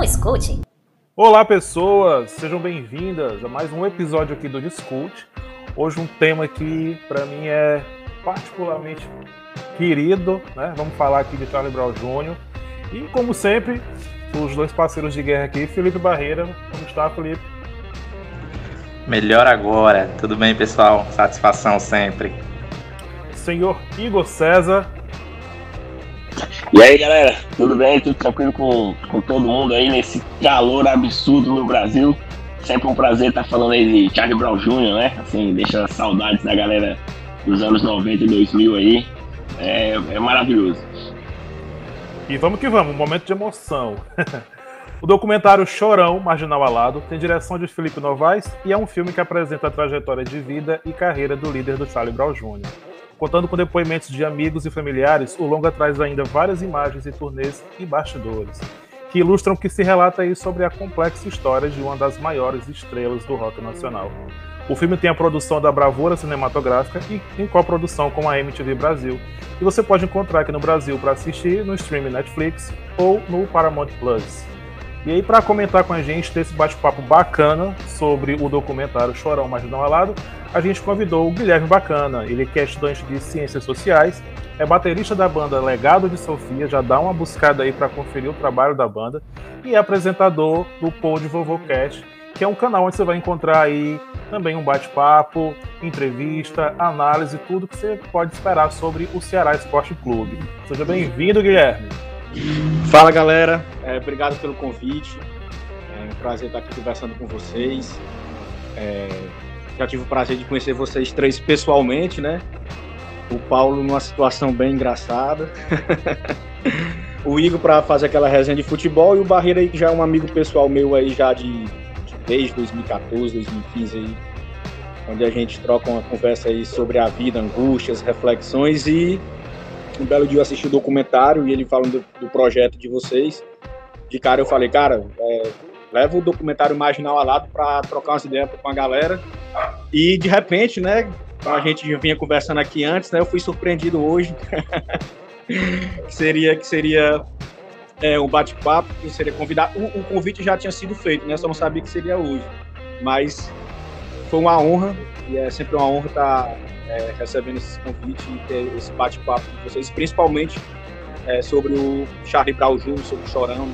Não escute. Olá, pessoas, sejam bem-vindas a mais um episódio aqui do Discute. Hoje um tema que para mim é particularmente querido, né? Vamos falar aqui de Charlie Brown Jr. E como sempre, os dois parceiros de guerra aqui, Felipe Barreira. Como está, Felipe? Melhor agora. Tudo bem, pessoal? Satisfação sempre. Senhor Igor César. E aí, galera? Tudo bem? Tudo tranquilo com, com todo mundo aí nesse calor absurdo no Brasil? Sempre um prazer estar falando aí de Charlie Brown Jr., né? Assim, deixa saudades da galera dos anos 90 e 2000 aí. É, é maravilhoso. E vamos que vamos, um momento de emoção. o documentário Chorão, Marginal Alado, tem direção de Felipe Novaes e é um filme que apresenta a trajetória de vida e carreira do líder do Charlie Brown Jr. Contando com depoimentos de amigos e familiares, o longa traz ainda várias imagens e turnês e bastidores, que ilustram o que se relata aí sobre a complexa história de uma das maiores estrelas do rock nacional. O filme tem a produção da Bravura Cinematográfica e em coprodução com a MTV Brasil. E você pode encontrar aqui no Brasil para assistir no streaming Netflix ou no Paramount Plus. E aí, para comentar com a gente, ter esse bate-papo bacana sobre o documentário Chorão Marginal Alado, a gente convidou o Guilherme Bacana. Ele é estudante de Ciências Sociais, é baterista da banda Legado de Sofia, já dá uma buscada aí para conferir o trabalho da banda, e é apresentador do Pod Vovô Cast, que é um canal onde você vai encontrar aí também um bate-papo, entrevista, análise, tudo que você pode esperar sobre o Ceará Esporte Clube. Seja bem-vindo, Guilherme. Fala, galera. É, obrigado pelo convite. É um prazer estar aqui conversando com vocês. É, já tive o prazer de conhecer vocês três pessoalmente, né? O Paulo numa situação bem engraçada. o Igor para fazer aquela resenha de futebol e o Barreira aí que já é um amigo pessoal meu aí já de desde 2014, 2015 aí, onde a gente troca uma conversa aí sobre a vida, angústias, reflexões e um belo dia eu assisti o documentário e ele falando do, do projeto de vocês. De cara eu falei, cara, é, leva o documentário marginal a lado para trocar umas ideias com a galera. E de repente, né, a gente vinha conversando aqui antes, né, eu fui surpreendido hoje. que seria que seria é, um bate-papo, que seria convidado. O, o, convite já tinha sido feito, né? Só não sabia que seria hoje. Mas foi uma honra, e é sempre uma honra estar é, recebendo esse convite e ter esse bate-papo com vocês, principalmente é, sobre o Charlie Brown Jr., sobre o Chorão.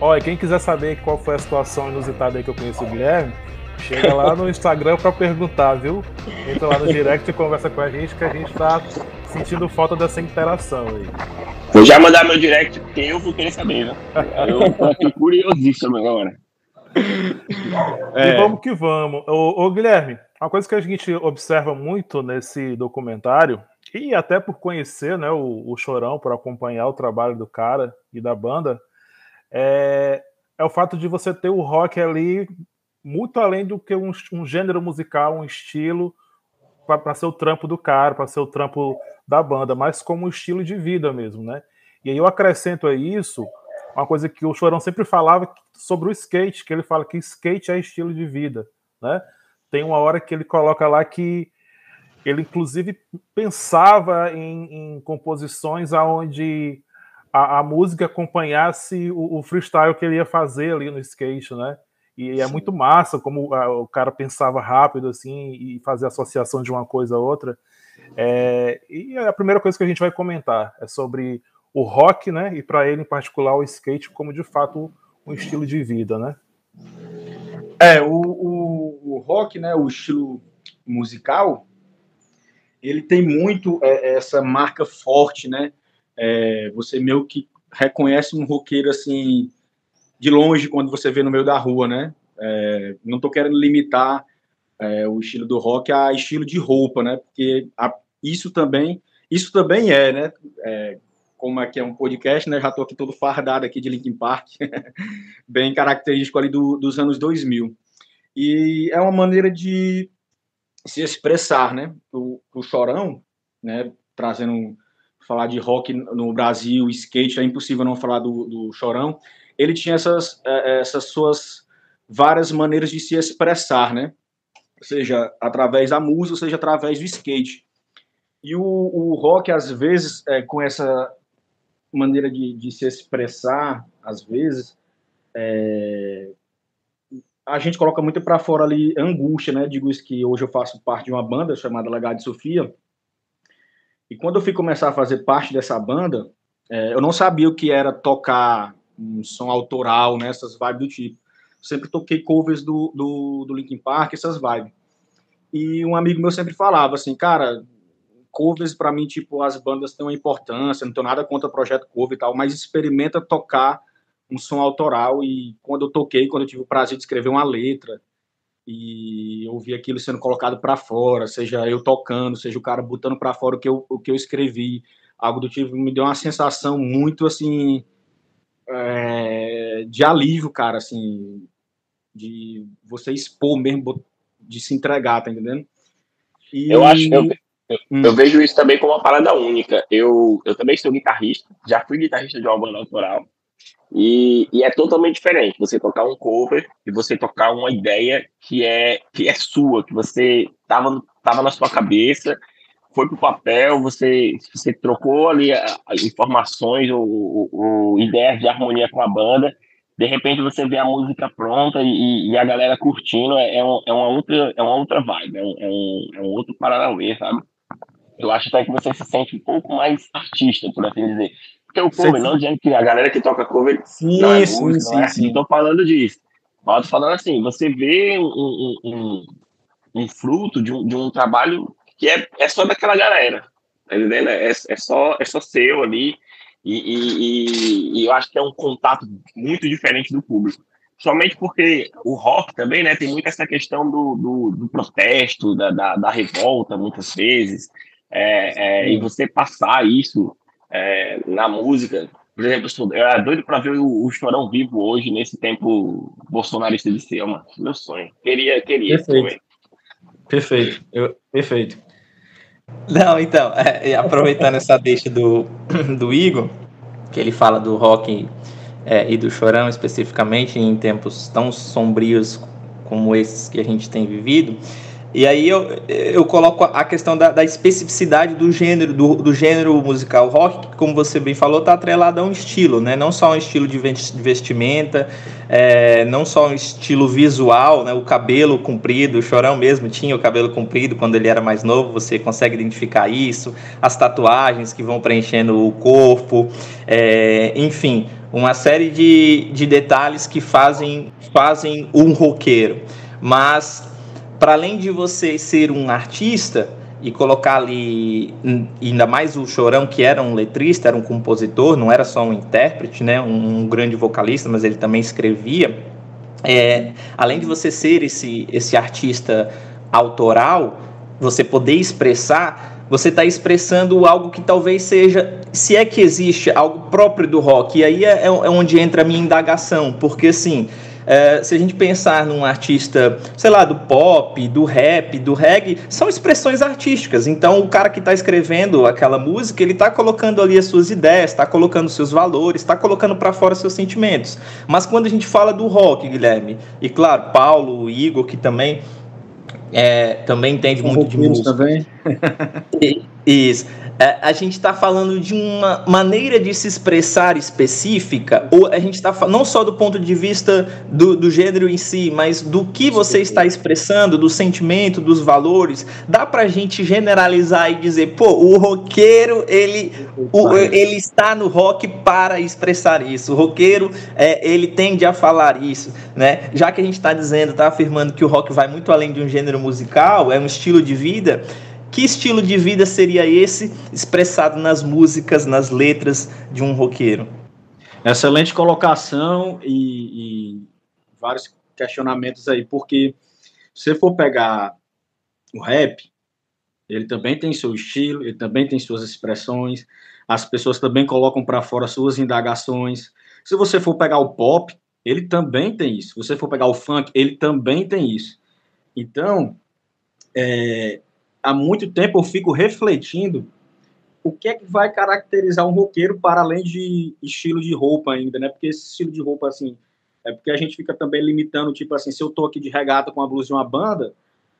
Olha, quem quiser saber qual foi a situação inusitada aí que eu conheci o Guilherme, chega lá no Instagram para perguntar, viu? Entra lá no direct e conversa com a gente, que a gente tá sentindo falta dessa interação aí. Vou já mandar meu direct, porque eu vou querer saber, né? Eu tô aqui curiosíssimo agora. É. E vamos que vamos. Ô, ô, Guilherme, uma coisa que a gente observa muito nesse documentário, e até por conhecer né, o, o Chorão, por acompanhar o trabalho do cara e da banda, é, é o fato de você ter o rock ali muito além do que um, um gênero musical, um estilo, para ser o trampo do cara, para ser o trampo da banda, mas como um estilo de vida mesmo, né? E aí eu acrescento a isso uma coisa que o Chorão sempre falava sobre o skate, que ele fala que skate é estilo de vida, né? Tem uma hora que ele coloca lá que ele inclusive pensava em, em composições aonde a, a, música acompanhasse o, o, freestyle que ele ia fazer ali no skate, né? E é muito massa como a, o cara pensava rápido assim e fazer associação de uma coisa a outra. É, e a primeira coisa que a gente vai comentar é sobre o rock, né? E para ele em particular o skate como de fato um estilo de vida, né? É, o, o, o rock, né? O estilo musical, ele tem muito é, essa marca forte, né? É, você meio que reconhece um roqueiro assim de longe quando você vê no meio da rua, né? É, não estou querendo limitar é, o estilo do rock a estilo de roupa, né? Porque a, isso também, isso também é, né? É, como aqui é um podcast, né? Já estou aqui todo fardado aqui de Linkin Park, bem característico ali do, dos anos 2000. E é uma maneira de se expressar, né? O, o Chorão, né? Trazendo falar de rock no Brasil, skate, é impossível não falar do, do Chorão. Ele tinha essas, é, essas suas várias maneiras de se expressar, né? Seja através da música, seja através do skate. E o, o rock, às vezes, é, com essa maneira de, de se expressar, às vezes, é, a gente coloca muito para fora ali angústia, né? Digo isso que hoje eu faço parte de uma banda chamada Legado de Sofia. E quando eu fui começar a fazer parte dessa banda, é, eu não sabia o que era tocar um som autoral, né? Essas vibes do tipo. sempre toquei covers do, do, do Linkin Park, essas vibes. E um amigo meu sempre falava assim, cara, covers para mim, tipo, as bandas têm uma importância, não tenho nada contra o projeto cover e tal, mas experimenta tocar um som autoral e quando eu toquei, quando eu tive o prazer de escrever uma letra e ouvir aquilo sendo colocado para fora, seja eu tocando, seja o cara botando para fora o que eu, o que eu escrevi, algo do tipo, me deu uma sensação muito assim é, de alívio, cara, assim, de você expor mesmo, de se entregar, tá entendendo? E... Eu acho, eu, eu, hum. eu, vejo isso também como uma parada única. Eu, eu também sou guitarrista, já fui guitarrista de uma banda autoral. E, e, é totalmente diferente você tocar um cover e você tocar uma ideia que é que é sua, que você tava, tava na sua cabeça, foi pro papel, você, você trocou ali a, a informações ou, ou, ideias de harmonia com a banda, de repente você vê a música pronta e, e a galera curtindo, é, é, um, é, uma outra, é uma outra vibe, é um, é um, é um outro paranauê, sabe? Eu acho até que você se sente um pouco mais artista, por assim dizer. Porque o cover, não dizendo que a galera que toca cover sim, não é sim, música, sim, não é assim, tô falando disso. Mas tô falando assim, você vê um, um, um, um fruto de um, de um trabalho que é, é só daquela galera, tá entendendo? É, é, só, é só seu ali, e, e, e, eu acho que é um contato muito diferente do público. Somente porque o rock também, né, tem muito essa questão do, do, do protesto, da, da, da, revolta, muitas vezes, é, é, e você passar isso é, na música. Por exemplo, eu era doido para ver o, o Chorão vivo hoje, nesse tempo bolsonarista de ser, mano. Meu sonho. Queria, queria. Perfeito. Perfeito. Eu, perfeito. Não, então, é, aproveitando essa deixa do, do Igor, que ele fala do rock é, e do chorão especificamente em tempos tão sombrios como esses que a gente tem vivido, e aí eu, eu coloco a questão da, da especificidade do gênero, do, do, gênero musical rock, que, como você bem falou, está atrelado a um estilo, né? Não só um estilo de vestimenta, é, não só um estilo visual, né? O cabelo comprido, o Chorão mesmo tinha o cabelo comprido quando ele era mais novo, você consegue identificar isso, as tatuagens que vão preenchendo o corpo, é, enfim, uma série de, de detalhes que fazem, fazem um roqueiro. Mas para além de você ser um artista e colocar ali, ainda mais o Chorão, que era um letrista, era um compositor, não era só um intérprete, né, um, um grande vocalista, mas ele também escrevia. É, além de você ser esse, esse artista autoral, você poder expressar, você está expressando algo que talvez seja, se é que existe algo próprio do rock, e aí é, é onde entra a minha indagação, porque assim é, se a gente pensar num artista, sei lá, do pop, do rap, do reggae, são expressões artísticas. Então, o cara que está escrevendo aquela música, ele está colocando ali as suas ideias, está colocando seus valores, está colocando para fora seus sentimentos. Mas quando a gente fala do rock, Guilherme, e claro, Paulo, Igor, que também é, também entende muito de música. Também. Isso é, a gente está falando de uma maneira de se expressar específica, ou a gente está não só do ponto de vista do, do gênero em si, mas do que você está expressando, do sentimento, dos valores. Dá para a gente generalizar e dizer, pô, o roqueiro ele, o, ele está no rock para expressar isso. O roqueiro é, ele tende a falar isso, né? Já que a gente está dizendo, está afirmando que o rock vai muito além de um gênero musical, é um estilo de vida. Que estilo de vida seria esse expressado nas músicas, nas letras de um roqueiro? Excelente colocação e, e vários questionamentos aí, porque se você for pegar o rap, ele também tem seu estilo, ele também tem suas expressões, as pessoas também colocam para fora suas indagações. Se você for pegar o pop, ele também tem isso. Se você for pegar o funk, ele também tem isso. Então, é, há muito tempo eu fico refletindo o que é que vai caracterizar um roqueiro para além de estilo de roupa ainda, né? Porque esse estilo de roupa, assim, é porque a gente fica também limitando, tipo assim, se eu tô aqui de regata com a blusa de uma banda,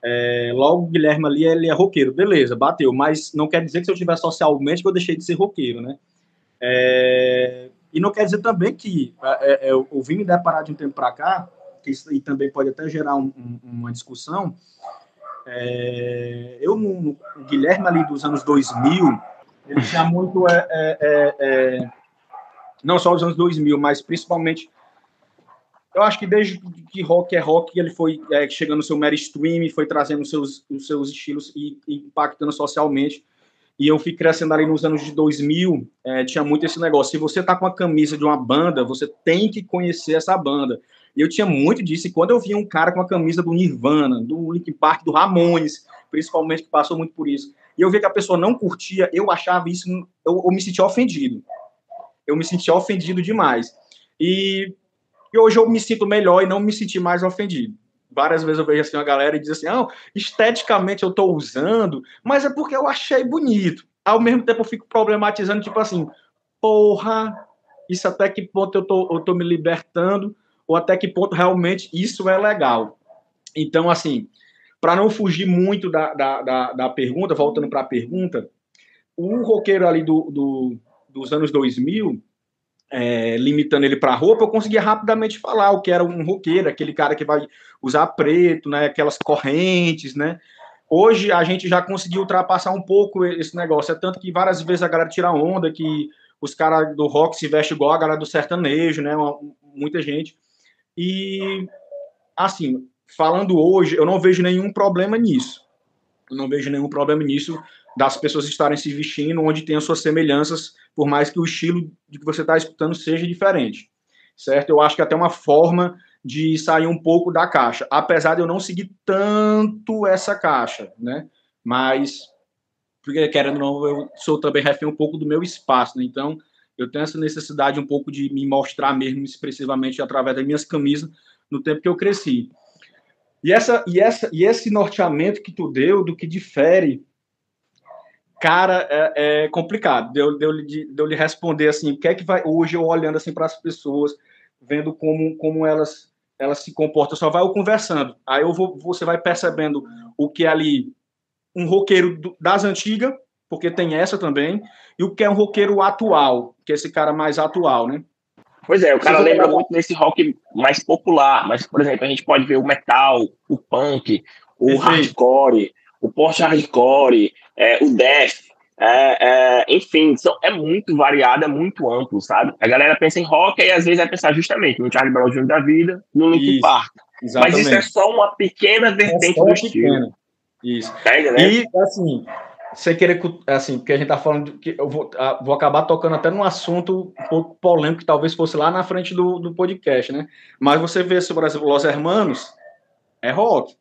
é, logo o Guilherme ali, ele é roqueiro, beleza, bateu, mas não quer dizer que se eu tiver socialmente que eu deixei de ser roqueiro, né? É, e não quer dizer também que é, é, eu, eu vim me deparar de um tempo para cá, que isso aí também pode até gerar um, um, uma discussão. É, eu, no, o Guilherme ali dos anos 2000, ele tinha muito, é, é, é, não só os anos 2000, mas principalmente eu acho que desde que rock é rock, ele foi é, chegando no seu mainstream, foi trazendo os seus, os seus estilos e, e, impactando socialmente. E eu fui crescendo ali nos anos de 2000, é, tinha muito esse negócio. Se você tá com a camisa de uma banda, você tem que conhecer essa banda. E eu tinha muito disso. E quando eu via um cara com a camisa do Nirvana, do Linkin Park, do Ramones, principalmente, que passou muito por isso, e eu via que a pessoa não curtia, eu achava isso, eu, eu me sentia ofendido. Eu me sentia ofendido demais. E e hoje eu me sinto melhor e não me senti mais ofendido. Várias vezes eu vejo assim uma galera e diz assim: não, esteticamente eu estou usando, mas é porque eu achei bonito. Ao mesmo tempo eu fico problematizando, tipo assim, porra, isso até que ponto eu tô, eu tô me libertando, ou até que ponto realmente isso é legal. Então, assim, para não fugir muito da, da, da, da pergunta, voltando para a pergunta, o roqueiro ali do, do, dos anos 2000, é, limitando ele para roupa, eu conseguia rapidamente falar o que era um roqueiro, aquele cara que vai usar preto, né, aquelas correntes, né. Hoje a gente já conseguiu ultrapassar um pouco esse negócio, é tanto que várias vezes a galera tira onda que os caras do rock se vestem igual a galera do sertanejo, né, uma, muita gente. E, assim, falando hoje, eu não vejo nenhum problema nisso. Eu não vejo nenhum problema nisso das pessoas estarem se vestindo onde tem as suas semelhanças, por mais que o estilo de que você está escutando seja diferente, certo? Eu acho que é até uma forma de sair um pouco da caixa, apesar de eu não seguir tanto essa caixa, né? Mas, porque querendo ou não, eu sou também refém um pouco do meu espaço, né? Então, eu tenho essa necessidade um pouco de me mostrar mesmo expressivamente através das minhas camisas no tempo que eu cresci. E, essa, e, essa, e esse norteamento que tu deu do que difere cara, é, é complicado. Deu, deu, deu lhe responder assim, o que é que vai hoje eu olhando assim para as pessoas, vendo como, como elas elas se comportam, só vai eu conversando. Aí eu vou, você vai percebendo o que é ali um roqueiro das antigas, porque tem essa também, e o que é um roqueiro atual, que é esse cara mais atual, né? Pois é, o cara lembra muito desse rock mais popular, mas, por exemplo, a gente pode ver o metal, o punk, o hardcore, o post-hardcore, é, o death, é, é, enfim, são, é muito variado, é muito amplo, sabe? A galera pensa em rock e às vezes vai pensar justamente no Charlie Brown Jr. da vida, no Linkin Park. Exatamente. Mas isso é só uma pequena vertente é do estilo. Isso. Pega, né? E, assim, sem querer, assim, porque a gente tá falando que eu vou, vou acabar tocando até num assunto um pouco polêmico, que talvez fosse lá na frente do, do podcast, né? Mas você vê, por exemplo, Los Hermanos, é rock.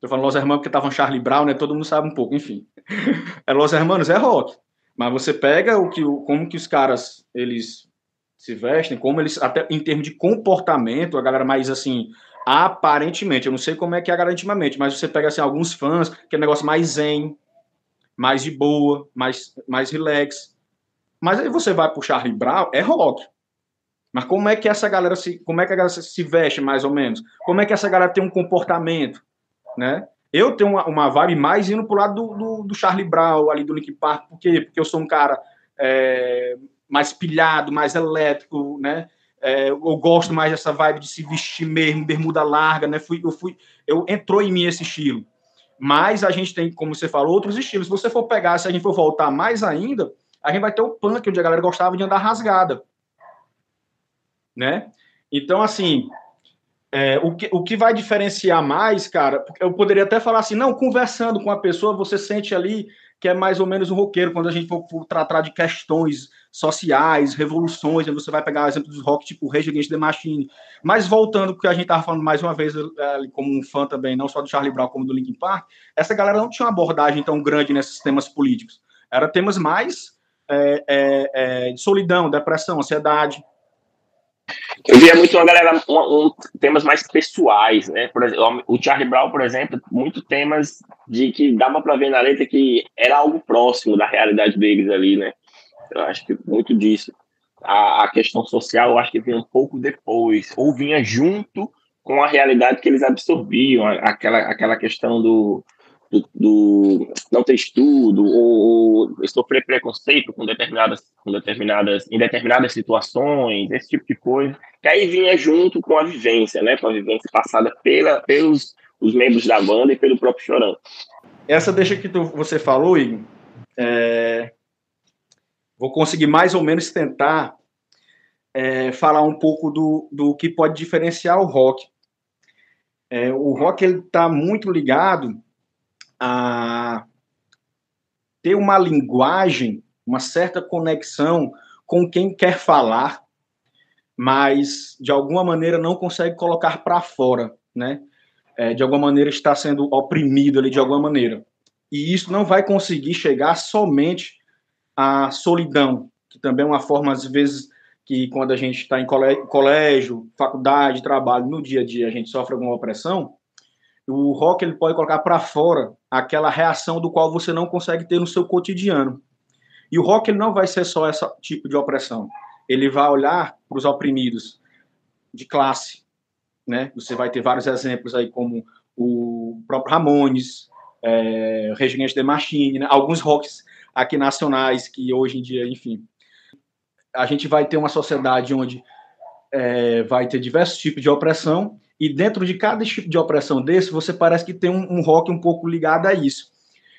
Tô falando Los Hermanos porque estavam Charlie Brown, né? Todo mundo sabe um pouco, enfim. É Los Hermanos, é rock. Mas você pega o que, como que os caras, eles se vestem, como eles, até em termos de comportamento, a galera mais assim, aparentemente, eu não sei como é que é intimamente, mas você pega assim, alguns fãs, que é um negócio mais zen, mais de boa, mais, mais relax. Mas aí você vai pro Charlie Brown, é rock. Mas como é que essa galera se, como é que a galera se veste mais ou menos? Como é que essa galera tem um comportamento? né? Eu tenho uma, uma vibe mais indo pro lado do, do, do Charlie Brown, ali do Linkin Park, por quê? Porque eu sou um cara é, mais pilhado, mais elétrico, né? É, eu gosto mais dessa vibe de se vestir mesmo, bermuda larga, né? Fui, eu fui, eu entrou em mim esse estilo. Mas a gente tem, como você falou, outros estilos. Se você for pegar, se a gente for voltar mais ainda, a gente vai ter o punk, onde a galera gostava de andar rasgada, né? Então, assim, é, o, que, o que vai diferenciar mais, cara, eu poderia até falar assim, não, conversando com a pessoa, você sente ali que é mais ou menos um roqueiro, quando a gente for, for tratar de questões sociais, revoluções, aí você vai pegar o exemplo dos rock, tipo Rage Against the Machine. Mas voltando, porque a gente estava falando mais uma vez, é, como um fã também, não só do Charlie Brown, como do Linkin Park, essa galera não tinha uma abordagem tão grande nesses temas políticos. Era temas mais é, é, é, de solidão, depressão, ansiedade, eu via muito uma galera, um, um, temas mais pessoais, né? Por exemplo, o Charlie Brown, por exemplo, muito temas de que dava para ver na letra que era algo próximo da realidade deles ali, né? Eu acho que muito disso. A, a questão social, eu acho que vinha um pouco depois, ou vinha junto com a realidade que eles absorviam, aquela, aquela questão do, do, do, não ter estudo ou, ou sofrer preconceito com determinadas, com determinadas, em determinadas situações, esse tipo de coisa, que aí vinha junto com a vivência, né, com a vivência passada pela, pelos os membros da banda e pelo próprio Chorão. Essa deixa que tu, você falou, Igor, é, vou conseguir mais ou menos tentar é, falar um pouco do, do que pode diferenciar o rock. É, o rock ele está muito ligado a ter uma linguagem, uma certa conexão com quem quer falar, mas de alguma maneira não consegue colocar para fora, né? É, de alguma maneira está sendo oprimido ali de alguma maneira. E isso não vai conseguir chegar somente à solidão, que também é uma forma às vezes que quando a gente está em colégio, faculdade, trabalho, no dia a dia a gente sofre alguma opressão, o rock ele pode colocar para fora aquela reação do qual você não consegue ter no seu cotidiano. E o rock ele não vai ser só esse tipo de opressão. Ele vai olhar para os oprimidos de classe, né? Você vai ter vários exemplos aí como o próprio Ramones, é, Regimento de Machine, né? alguns rocks aqui nacionais que hoje em dia, enfim, a gente vai ter uma sociedade onde é, vai ter diversos tipos de opressão e dentro de cada tipo de opressão desse, você parece que tem um, um rock um pouco ligado a isso.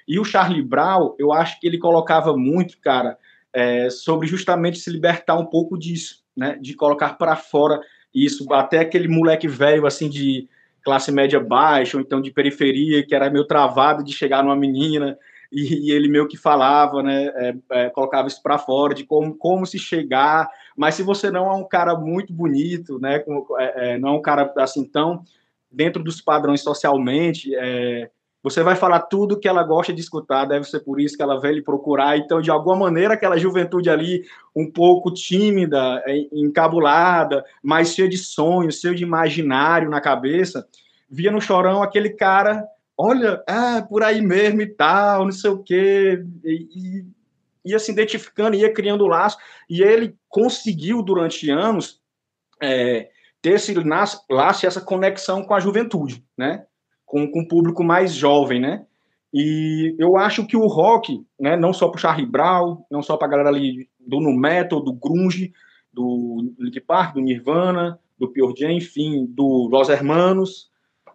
E o Charlie Brown, eu acho que ele colocava muito, cara, é, sobre justamente se libertar um pouco disso, né? De colocar para fora isso, até aquele moleque velho, assim, de classe média baixa, ou então de periferia, que era meio travado de chegar numa menina, e, e ele meio que falava, né, é, é, colocava isso para fora de como, como se chegar, mas se você não é um cara muito bonito, né, como, é, é, não é um cara assim tão dentro dos padrões socialmente, é, você vai falar tudo que ela gosta de escutar, deve ser por isso que ela veio lhe procurar. Então, de alguma maneira, aquela juventude ali, um pouco tímida, é, encabulada, mas cheia de sonhos, cheia de imaginário na cabeça, via no chorão aquele cara olha, é por aí mesmo e tal, não sei o quê, e, ia se identificando, ia criando laço, e ele conseguiu durante anos é, ter esse laço, laço, essa conexão com a juventude, né, com, com o público mais jovem, né, e eu acho que o rock, né, não só para o Charlie Brown, não só para a galera ali do nu metal, do grunge, do Linkin Park, do Nirvana, do Pure Jam, enfim, do Los Hermanos,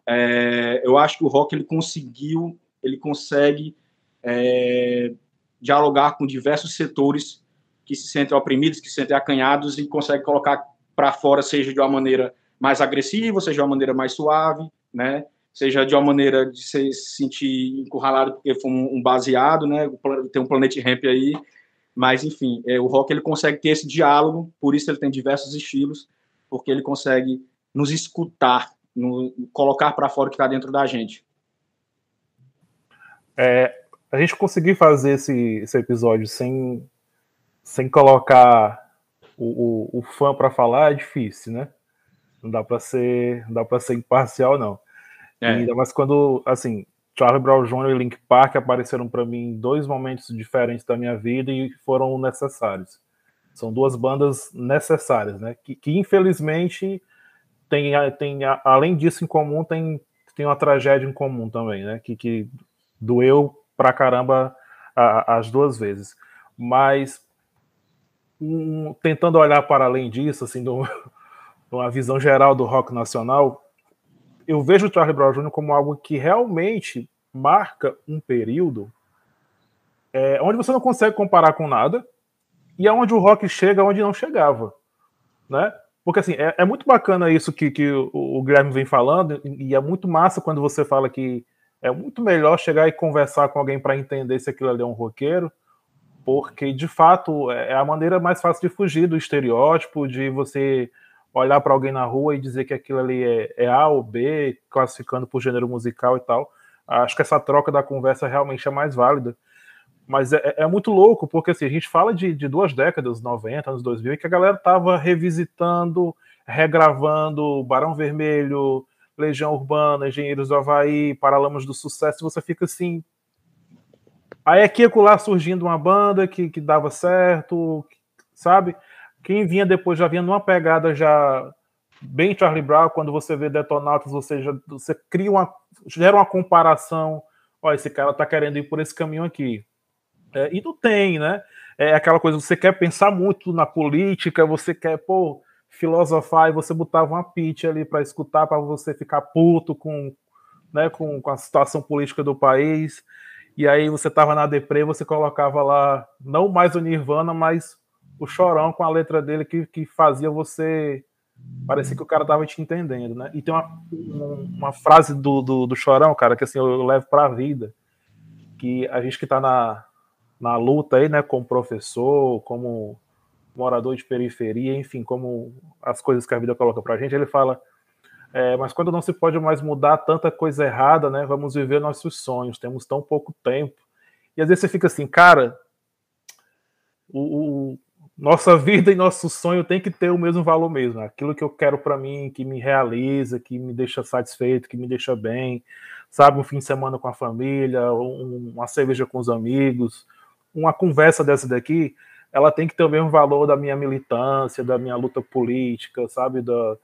é, eu acho que o rock ele conseguiu, ele consegue é, dialogar com diversos setores que se sentem oprimidos, que se sentem acanhados e consegue colocar para fora, seja de uma maneira mais agressiva, seja de uma maneira mais suave, né? Seja de uma maneira de se sentir encurralado porque foi um, baseado, né? Tem um Planet Ramp aí, mas enfim, é, o rock ele consegue ter esse diálogo, por isso ele tem diversos estilos, porque ele consegue nos escutar no, colocar para fora o que está dentro da gente. É, a gente conseguir fazer esse, esse episódio sem, sem colocar o, o, o fã para falar é difícil, né? Não dá para ser, não dá para ser imparcial não. É. Ainda mais quando, assim, Charlie Brown Jr. e Link Park apareceram para mim em dois momentos diferentes da minha vida e foram necessários. São duas bandas necessárias, né? Que, que infelizmente tem, tem além disso em comum, tem, tem uma tragédia em comum também, né? Que, que doeu pra caramba a, as duas vezes. Mas um, tentando olhar para além disso, assim, de uma visão geral do rock nacional, eu vejo o Charlie Brown Jr. como algo que realmente marca um período é, onde você não consegue comparar com nada e aonde o rock chega onde não chegava, né? Porque assim, é, é muito bacana isso que, que o, o Guilherme vem falando, e é muito massa quando você fala que é muito melhor chegar e conversar com alguém para entender se aquilo ali é um roqueiro, porque de fato é, é a maneira mais fácil de fugir do estereótipo, de você olhar para alguém na rua e dizer que aquilo ali é, é, A ou B, classificando por gênero musical e tal. Acho que essa troca da conversa realmente é mais válida. Mas é, é, muito louco, porque assim, a gente fala de, de duas décadas, 90, anos 2000, e que a galera tava revisitando, regravando Barão Vermelho, Legião Urbana, Engenheiros do Havaí, Paralamas do Sucesso, você fica assim. Aí aqui e lá surgindo uma banda que, que dava certo, sabe? Quem vinha depois já vinha numa pegada já bem Charlie Brown, quando você vê Detonautas, você, já, você cria uma. gera uma comparação ó, esse cara tá querendo ir por esse caminho aqui. É, e não tem, né? É aquela coisa, você quer pensar muito na política, você quer, pô, filosofar e você botava uma pitch ali para escutar, para você ficar puto com, né, com, com a situação política do país. E aí você tava na deprê, você colocava lá, não mais o Nirvana, mas o Chorão com a letra dele que, que fazia você parecia que o cara tava te entendendo, né? E tem uma, uma frase do, do, do Chorão, cara, que assim, eu levo pra vida, que a gente que tá na, na luta aí, né, como professor, como morador de periferia, enfim, como as coisas que a vida coloca pra gente, ele fala, é, mas quando não se pode mais mudar tanta coisa errada, né, vamos viver nossos sonhos, temos tão pouco tempo. E às vezes você fica assim, cara, o, o nossa vida e nosso sonho tem que ter o mesmo valor mesmo. Aquilo que eu quero para mim, que me realiza, que me deixa satisfeito, que me deixa bem, sabe, um fim de semana com a família, um, uma cerveja com os amigos, uma conversa dessa daqui, ela tem que ter o mesmo valor da minha militância, da minha luta política, sabe, da,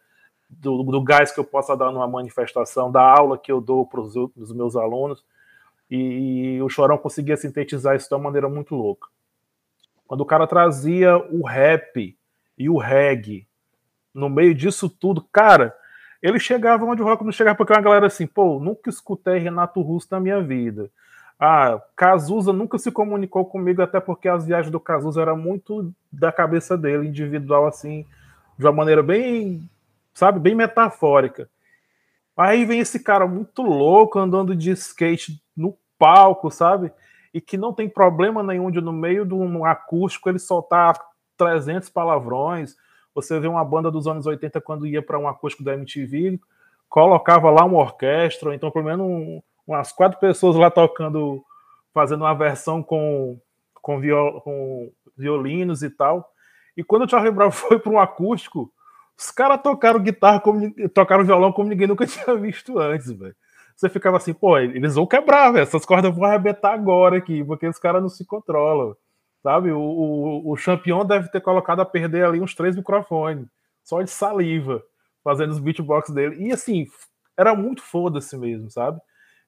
do, do gás que eu possa dar numa manifestação, da aula que eu dou para os meus alunos. E, e o Chorão conseguia sintetizar isso de uma maneira muito louca. Quando o cara trazia o rap e o reggae no meio disso tudo, cara, ele chegava onde o rock não chegava, porque uma galera assim, pô, nunca escutei Renato Russo na minha vida. Ah, Cazuza nunca se comunicou comigo, até porque as viagens do Cazuza eram muito da cabeça dele, individual, assim, de uma maneira bem, sabe, bem metafórica. Aí vem esse cara muito louco andando de skate no palco, sabe? E que não tem problema nenhum de no meio de um acústico ele soltar 300 palavrões. Você vê uma banda dos anos 80 quando ia para um acústico da MTV, colocava lá uma orquestra, ou então pelo menos um, umas quatro pessoas lá tocando, fazendo uma versão com, com, viol, com violinos e tal. E quando o Charlie Brown foi para um acústico, os caras tocaram guitarra, como, tocaram violão como ninguém nunca tinha visto antes, velho. Você ficava assim, pô, eles vão quebrar, velho. Essas cordas vão arrebentar agora aqui, porque os caras não se controlam. Sabe? O, o, o campeão deve ter colocado a perder ali uns três microfones, só de saliva, fazendo os beatbox dele. E assim, era muito foda-se mesmo, sabe?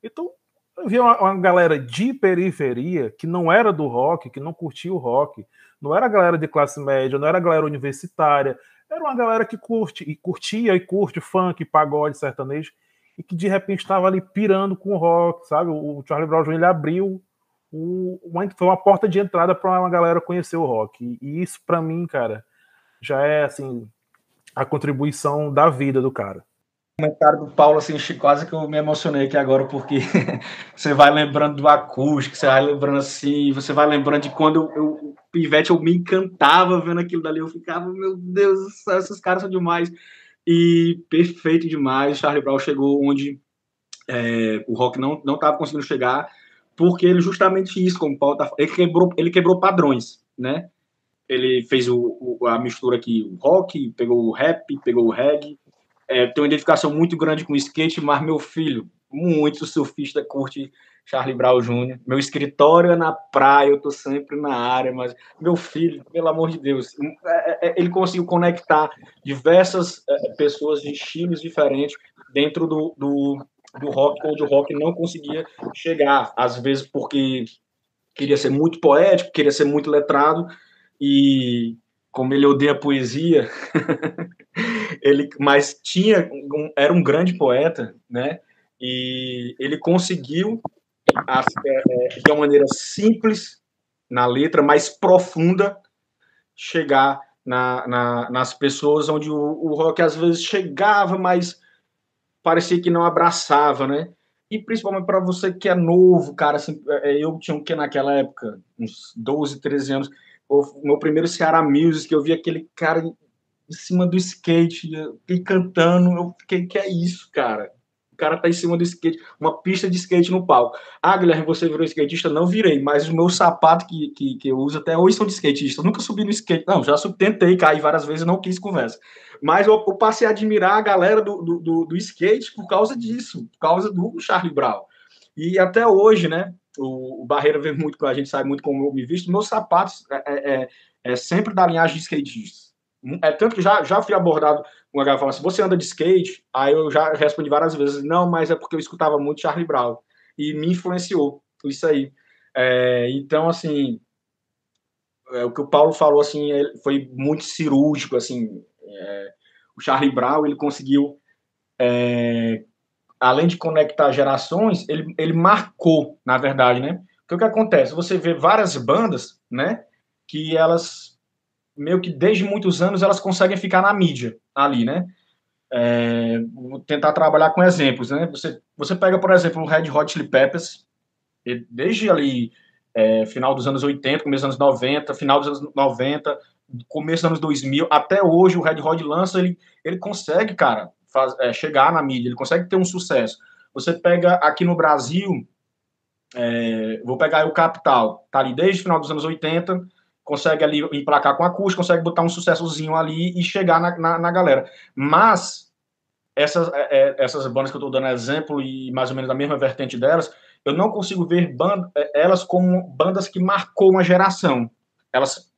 Então, havia uma, uma, galera de periferia que não era do rock, que não curtia o rock, não era galera de classe média, não era galera universitária, era uma galera que curte e curtia e curte funk, pagode, sertanejo, e que de repente estava ali pirando com o rock, sabe? O Charlie Brown Jr. ele abriu o, uma, foi uma porta de entrada para uma galera conhecer o rock. E, e isso para mim, cara, já é assim a contribuição da vida do cara comentário do Paulo, assim, quase que eu me emocionei aqui agora, porque você vai lembrando do acústico, você vai lembrando assim, você vai lembrando de quando eu, eu Pivete, eu me encantava vendo aquilo dali, eu ficava, meu Deus esses caras são demais. E perfeito demais, Charlie Brown chegou onde é, o rock não não estava conseguindo chegar, porque ele justamente isso, como o Paulo tá, ele quebrou, ele quebrou padrões, né? Ele fez o, o, a mistura aqui, o rock, pegou o rap, pegou o reggae, é, tenho uma identificação muito grande com o skate, mas meu filho, muito surfista, curte Charlie Brown Jr. Meu escritório é na praia, eu tô sempre na área, mas meu filho, pelo amor de Deus, é, é, ele conseguiu conectar diversas pessoas de estilos diferentes dentro do, do, do rock, onde o rock não conseguia chegar, às vezes porque queria ser muito poético, queria ser muito letrado, e como ele odeia poesia, ele, mas tinha, um, era um grande poeta, né? E ele conseguiu, é, é, de uma maneira simples na letra, mais profunda, chegar na, na, nas pessoas onde o, o rock às vezes chegava, mas parecia que não abraçava, né? E principalmente para você que é novo, cara, assim, é, eu tinha o que naquela época, uns 12, 13 anos, o meu primeiro Ceará Music, eu vi aquele cara em cima do skate, e cantando, eu fiquei, que é isso, cara? O cara tá em cima do skate, uma pista de skate no palco. Ah, Guilherme, você virou skatista? Não virei, mas os meus sapatos que, que, que eu uso até hoje são de skatista. Eu nunca subi no skate, não, já tentei cair várias vezes, não quis conversa. Mas eu, eu passei a admirar a galera do, do, do, do skate por causa disso, por causa do Charlie Brown. E até hoje, né, o, o Barreira vem muito com a gente, sabe muito como eu me visto, meus sapatos é, é, é, é sempre da linhagem de skatistas é tanto que já, já fui abordado com uma galera falando assim: você anda de skate? Aí eu já respondi várias vezes: não, mas é porque eu escutava muito Charlie Brown. e me influenciou isso aí. É, então, assim, é, o que o Paulo falou, assim, foi muito cirúrgico, assim, é, o Charlie Brown, ele conseguiu, é, além de conectar gerações, ele, ele marcou, na verdade, né? Porque o que acontece? Você vê várias bandas, né, que elas, meio que desde muitos anos, elas conseguem ficar na mídia, ali, né? É, vou tentar trabalhar com exemplos, né? Você, você pega, por exemplo, o Red Hot Chili Peppers, desde ali, é, final dos anos 80, começo dos anos 90, final dos anos 90, começo dos anos 2000, até hoje o Red Hot lança, ele, ele consegue, cara, faz, é, chegar na mídia, ele consegue ter um sucesso. Você pega aqui no Brasil, é, vou pegar o Capital, tá ali desde o final dos anos 80, consegue ali emplacar com a acústica, consegue botar um sucessozinho ali e chegar na, na, na galera. Mas essas, é, é essas bandas que eu estou dando exemplo e mais ou menos a mesma vertente delas, eu não consigo ver band, é, elas como bandas que marcou uma geração. Elas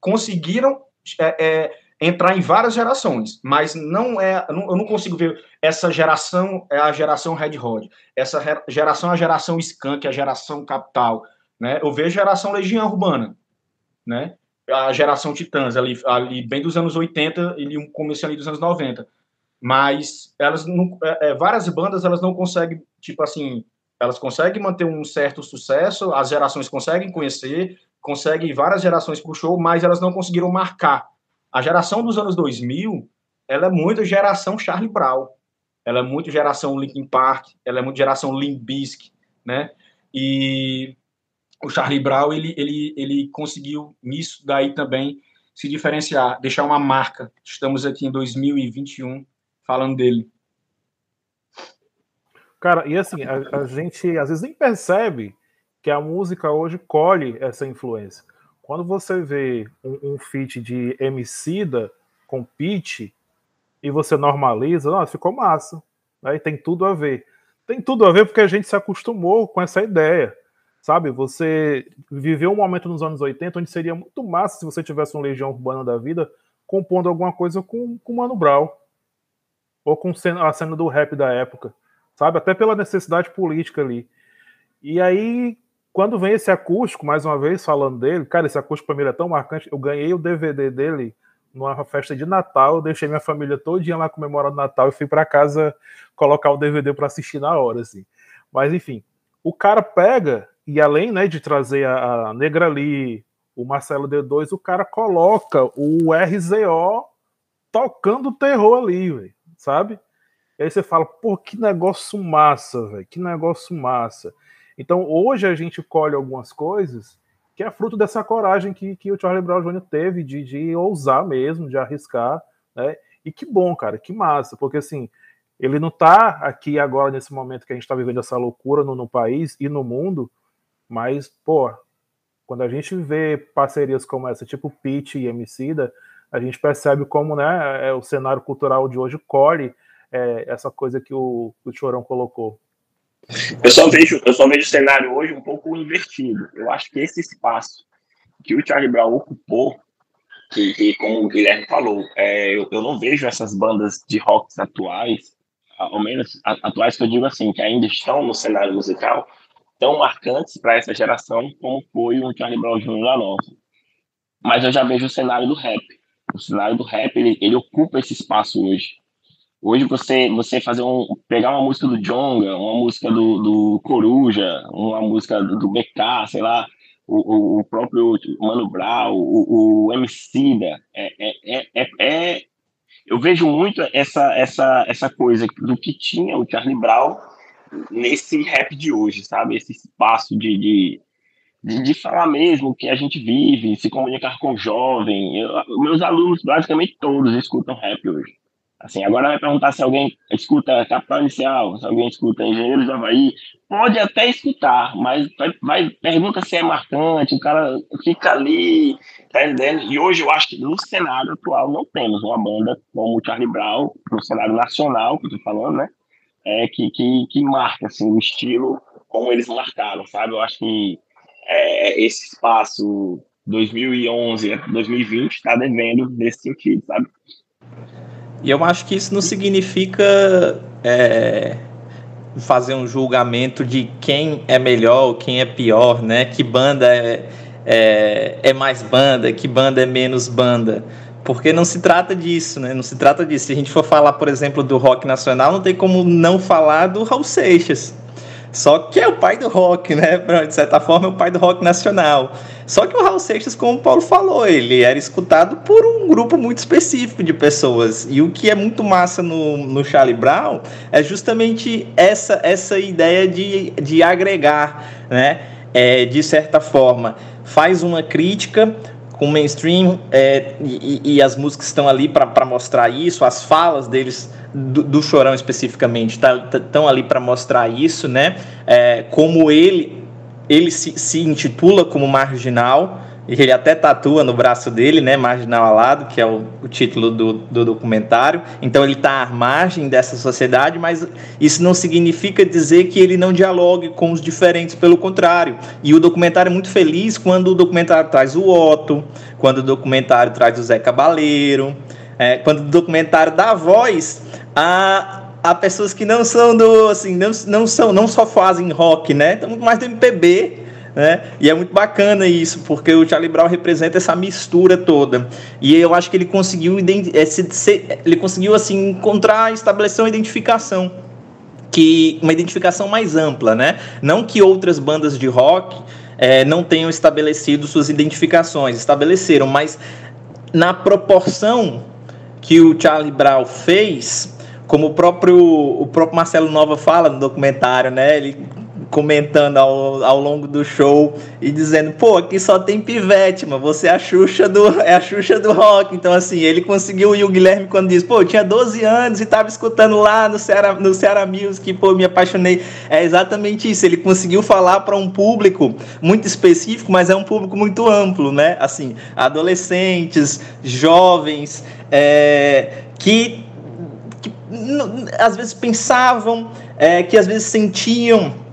conseguiram é, é, entrar em várias gerações, mas não é, eu não consigo ver essa geração é a geração Red Hot, essa geração é a geração Skunk, a geração Capital, né? Eu vejo a geração Legião Urbana, né? A geração Titãs, ali, ali bem dos anos 80 e um começo ali dos anos 90. Mas elas não, é, é, várias bandas elas não conseguem, tipo assim, elas conseguem manter um certo sucesso, as gerações conseguem conhecer, conseguem várias gerações pro show, mas elas não conseguiram marcar. A geração dos anos 2000, ela é muito geração Charlie Brown, ela é muito geração Linkin Park, ela é muito geração Limp Bizkit, né? E o Charlie Brown ele, ele, ele conseguiu nisso daí também se diferenciar, deixar uma marca. Estamos aqui em 2021 falando dele. Cara, e assim, a, a, gente às vezes nem percebe que a música hoje colhe essa influência. Quando você vê um, um feat de Emicida com Pitch e você normaliza, nossa, ficou massa. Aí tem tudo a ver. Tem tudo a ver porque a gente se acostumou com essa ideia. Sabe, você viveu um momento nos anos 80 onde seria muito massa se você tivesse um Legião Urbana da vida compondo alguma coisa com, com Mano Brown. Ou com a cena do rap da época. Sabe, até pela necessidade política ali. E aí, quando vem esse acústico, mais uma vez falando dele, cara, esse acústico para mim é tão marcante. Eu ganhei o DVD dele numa festa de Natal, deixei minha família todinha lá comemorando Natal e fui para casa colocar o DVD para assistir na hora, assim. Mas enfim, o cara pega e além né, de trazer a, a Negra ali, o Marcelo D2, o cara coloca o RZO tocando terror ali, véio, sabe? E aí você fala, pô, que negócio massa, velho, que negócio massa. Então hoje a gente colhe algumas coisas que é fruto dessa coragem que, que o Charlie Brown Jr. teve de, de ousar mesmo, de arriscar, né? E que bom, cara, que massa, porque assim, ele não tá aqui agora nesse momento que a gente está vivendo essa loucura no, no país e no mundo mas, pô, quando a gente vê parcerias como essa, tipo Pitch e Emicida, a gente percebe como né, é, o cenário cultural de hoje colhe é, essa coisa que o, o Chorão colocou. Eu só vejo, eu só vejo o cenário hoje um pouco invertido. Eu acho que esse espaço que o Charlie Brown ocupou, que, que como o Guilherme falou, é, eu, eu, não vejo essas bandas de rock atuais, ao menos atuais que eu digo assim, que ainda estão no cenário musical, tão marcantes para essa geração como foi o Charlie Brown Jr. da nossa. Mas eu já vejo o cenário do rap. O cenário do rap, ele, ele ocupa esse espaço hoje. Hoje você você fazer um pegar uma música do Jonga, uma música do, do Coruja, uma música do, do BK, sei lá, o, o, próprio Mano Brown, o, o Emicida, é, é, é, é, eu vejo muito essa, essa, essa coisa do que tinha o Charlie Brown nesse rap de hoje, sabe? Esse espaço de, de, de, de falar mesmo o que a gente vive, se comunicar com o jovem. Eu, meus alunos, basicamente todos, escutam rap hoje. Assim, agora vai perguntar se alguém escuta Capital Inicial, se alguém escuta Engenheiros do Havaí. Pode até escutar, mas vai, vai, pergunta se é marcante, o cara fica ali, tá entendendo? E hoje eu acho que no cenário atual não temos uma banda como o Charlie Brown, no cenário nacional, que eu tô falando, né? é, que, que, que marca assim, o estilo como eles marcaram, sabe? Eu acho que é, esse espaço 2011 2020 está devendo nesse sentido, sabe? E eu acho que isso não significa é, fazer um julgamento de quem é melhor, quem é pior, né? Que banda é, é, é mais banda, que banda é menos banda. Porque não se trata disso, né? Não se trata disso. Se a gente for falar, por exemplo, do rock nacional, não tem como não falar do Raul Seixas. Só que é o pai do rock, né? De certa forma, é o pai do rock nacional. Só que o Raul Seixas, como o Paulo falou, ele era escutado por um grupo muito específico de pessoas. E o que é muito massa no, no Charlie Brown é justamente essa, essa ideia de, de agregar, né? É, de certa forma, faz uma crítica com o mainstream é, e, e, as músicas estão ali para mostrar isso, as falas deles do, do Chorão especificamente estão tá, tá, ali para mostrar isso, né? É, como ele ele se, se intitula como marginal, ele até tatua no braço dele, né, Marginal Alado, que é o, o título do, do, documentário. Então ele está à margem dessa sociedade, mas isso não significa dizer que ele não dialogue com os diferentes, pelo contrário. E o documentário é muito feliz quando o documentário traz o Otto, quando o documentário traz o Zé Cabaleiro, é, quando o documentário dá voz a há pessoas que não são do assim não, não são não só fazem rock né estão muito mais do MPB né? E é muito bacana isso porque o Charlie Brown representa essa mistura toda. E eu acho que ele conseguiu é, ele conseguiu assim encontrar estabelecer uma identificação que uma identificação mais ampla né? Não que outras bandas de rock é, não tenham estabelecido suas identificações estabeleceram mas na proporção que o Charlie Brown fez como o próprio, o próprio Marcelo Nova fala no documentário, né? Ele comentando ao, ao longo do show e dizendo, pô, aqui só tem pivete, mano, você é a Xuxa do, é a Xuxa do rock. Então, assim, ele conseguiu, e o Guilherme quando diz, pô, eu tinha 12 anos e tava escutando lá no Ceará, no Ceará Music, pô, me apaixonei. É exatamente isso, ele conseguiu falar para um público muito específico, mas é um público muito amplo, né? Assim, adolescentes, jovens, é, que às vezes pensavam, é, que às vezes sentiam,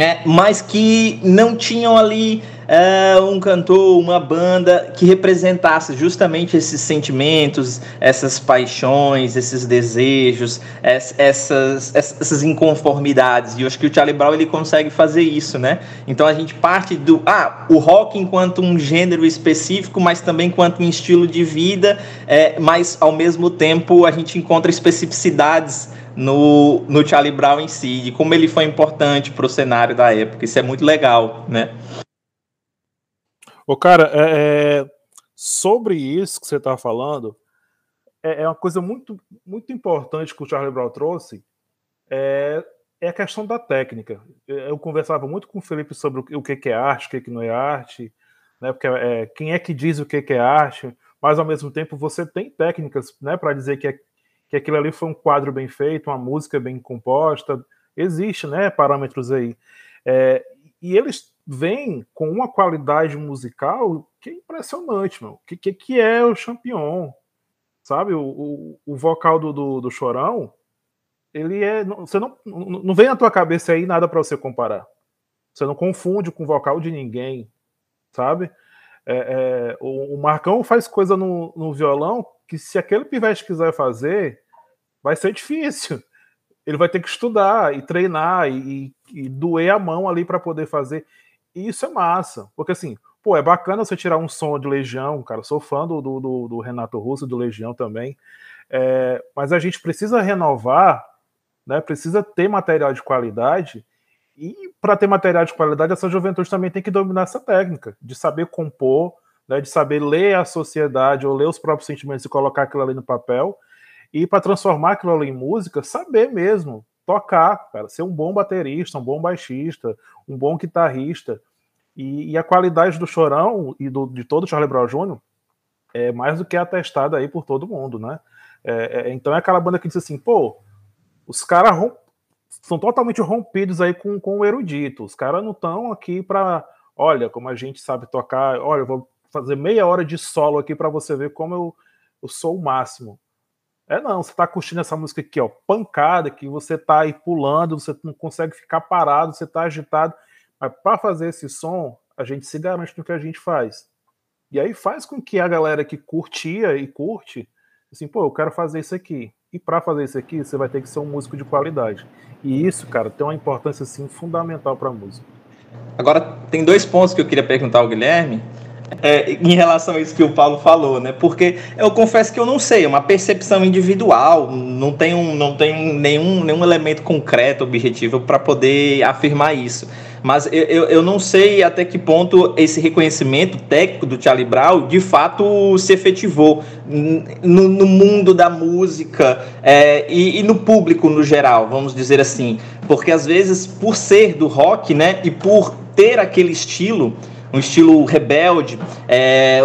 é, mas que não tinham ali uh, um cantor, uma banda que representasse justamente esses sentimentos, essas paixões, esses desejos, essas, essas inconformidades. E eu acho que o Charlie Brown ele consegue fazer isso, né? Então a gente parte do ah, o rock enquanto um gênero específico, mas também enquanto um estilo de vida, é, mas ao mesmo tempo a gente encontra especificidades no, no Charlie Brown em si, de como ele foi importante para o cenário da época. Isso é muito legal, né? Ô, cara, é, é, sobre isso que você está falando, é, é, uma coisa muito, muito importante que o Charlie Brown trouxe, é, é a questão da técnica. Eu conversava muito com o Felipe sobre o que, é arte, o que, não é arte, né? Porque é, quem é que diz o que, que é arte, mas ao mesmo tempo você tem técnicas, né, para dizer que, é, que aquilo ali foi um quadro bem feito, uma música bem composta. Existe, né, parâmetros aí. É, e eles vêm com uma qualidade musical que é impressionante, meu. O que, que, que é o Champion? Sabe? O, o, o vocal do, do, do, Chorão, ele é. Você não, não vem na tua cabeça aí nada para você comparar. Você não confunde com o vocal de ninguém, sabe? É, é, o, o, Marcão faz coisa no, no violão que se aquele pivete quiser fazer, vai ser difícil ele vai ter que estudar e treinar e, e doer a mão ali para poder fazer. E isso é massa, porque assim, pô, é bacana você tirar um som de Legião, cara. Sou fã do, do, do Renato Russo, do Legião também. É, mas a gente precisa renovar, né? Precisa ter material de qualidade. E para ter material de qualidade, essa juventude também tem que dominar essa técnica de saber compor, né, de saber ler a sociedade ou ler os próprios sentimentos e colocar aquilo ali no papel e para transformar aquilo ali em música, saber mesmo tocar, cara, ser um bom baterista, um bom baixista, um bom guitarrista. E, e a qualidade do Chorão e do, de todo o Charlie Brown Jr. é mais do que atestada aí por todo mundo, né? É, é, então é aquela banda que diz assim, pô, os caras são totalmente rompidos aí com, com o erudito. Os caras não estão aqui para, olha, como a gente sabe tocar, olha, vou fazer meia hora de solo aqui para você ver como eu, eu sou o máximo. É não, você tá curtindo essa música aqui, ó, pancada, que você tá aí pulando, você não consegue ficar parado, você tá agitado. Mas para fazer esse som, a gente se garante no que a gente faz. E aí faz com que a galera que curtia e curte, assim, pô, eu quero fazer isso aqui. E para fazer isso aqui, você vai ter que ser um músico de qualidade. E isso, cara, tem uma importância assim fundamental para a música. Agora, tem dois pontos que eu queria perguntar ao Guilherme. É, em relação a isso que o Paulo falou, né? Porque eu confesso que eu não sei, é uma percepção individual, não tem, não tem nenhum, nenhum elemento concreto, objetivo para poder afirmar isso. Mas eu, eu, eu, não sei até que ponto esse reconhecimento técnico do Charlie Brown de fato se efetivou no, no mundo da música é, e, e, no público no geral, vamos dizer assim. Porque às vezes, por ser do rock, né, e por ter aquele estilo, um estilo rebelde, é,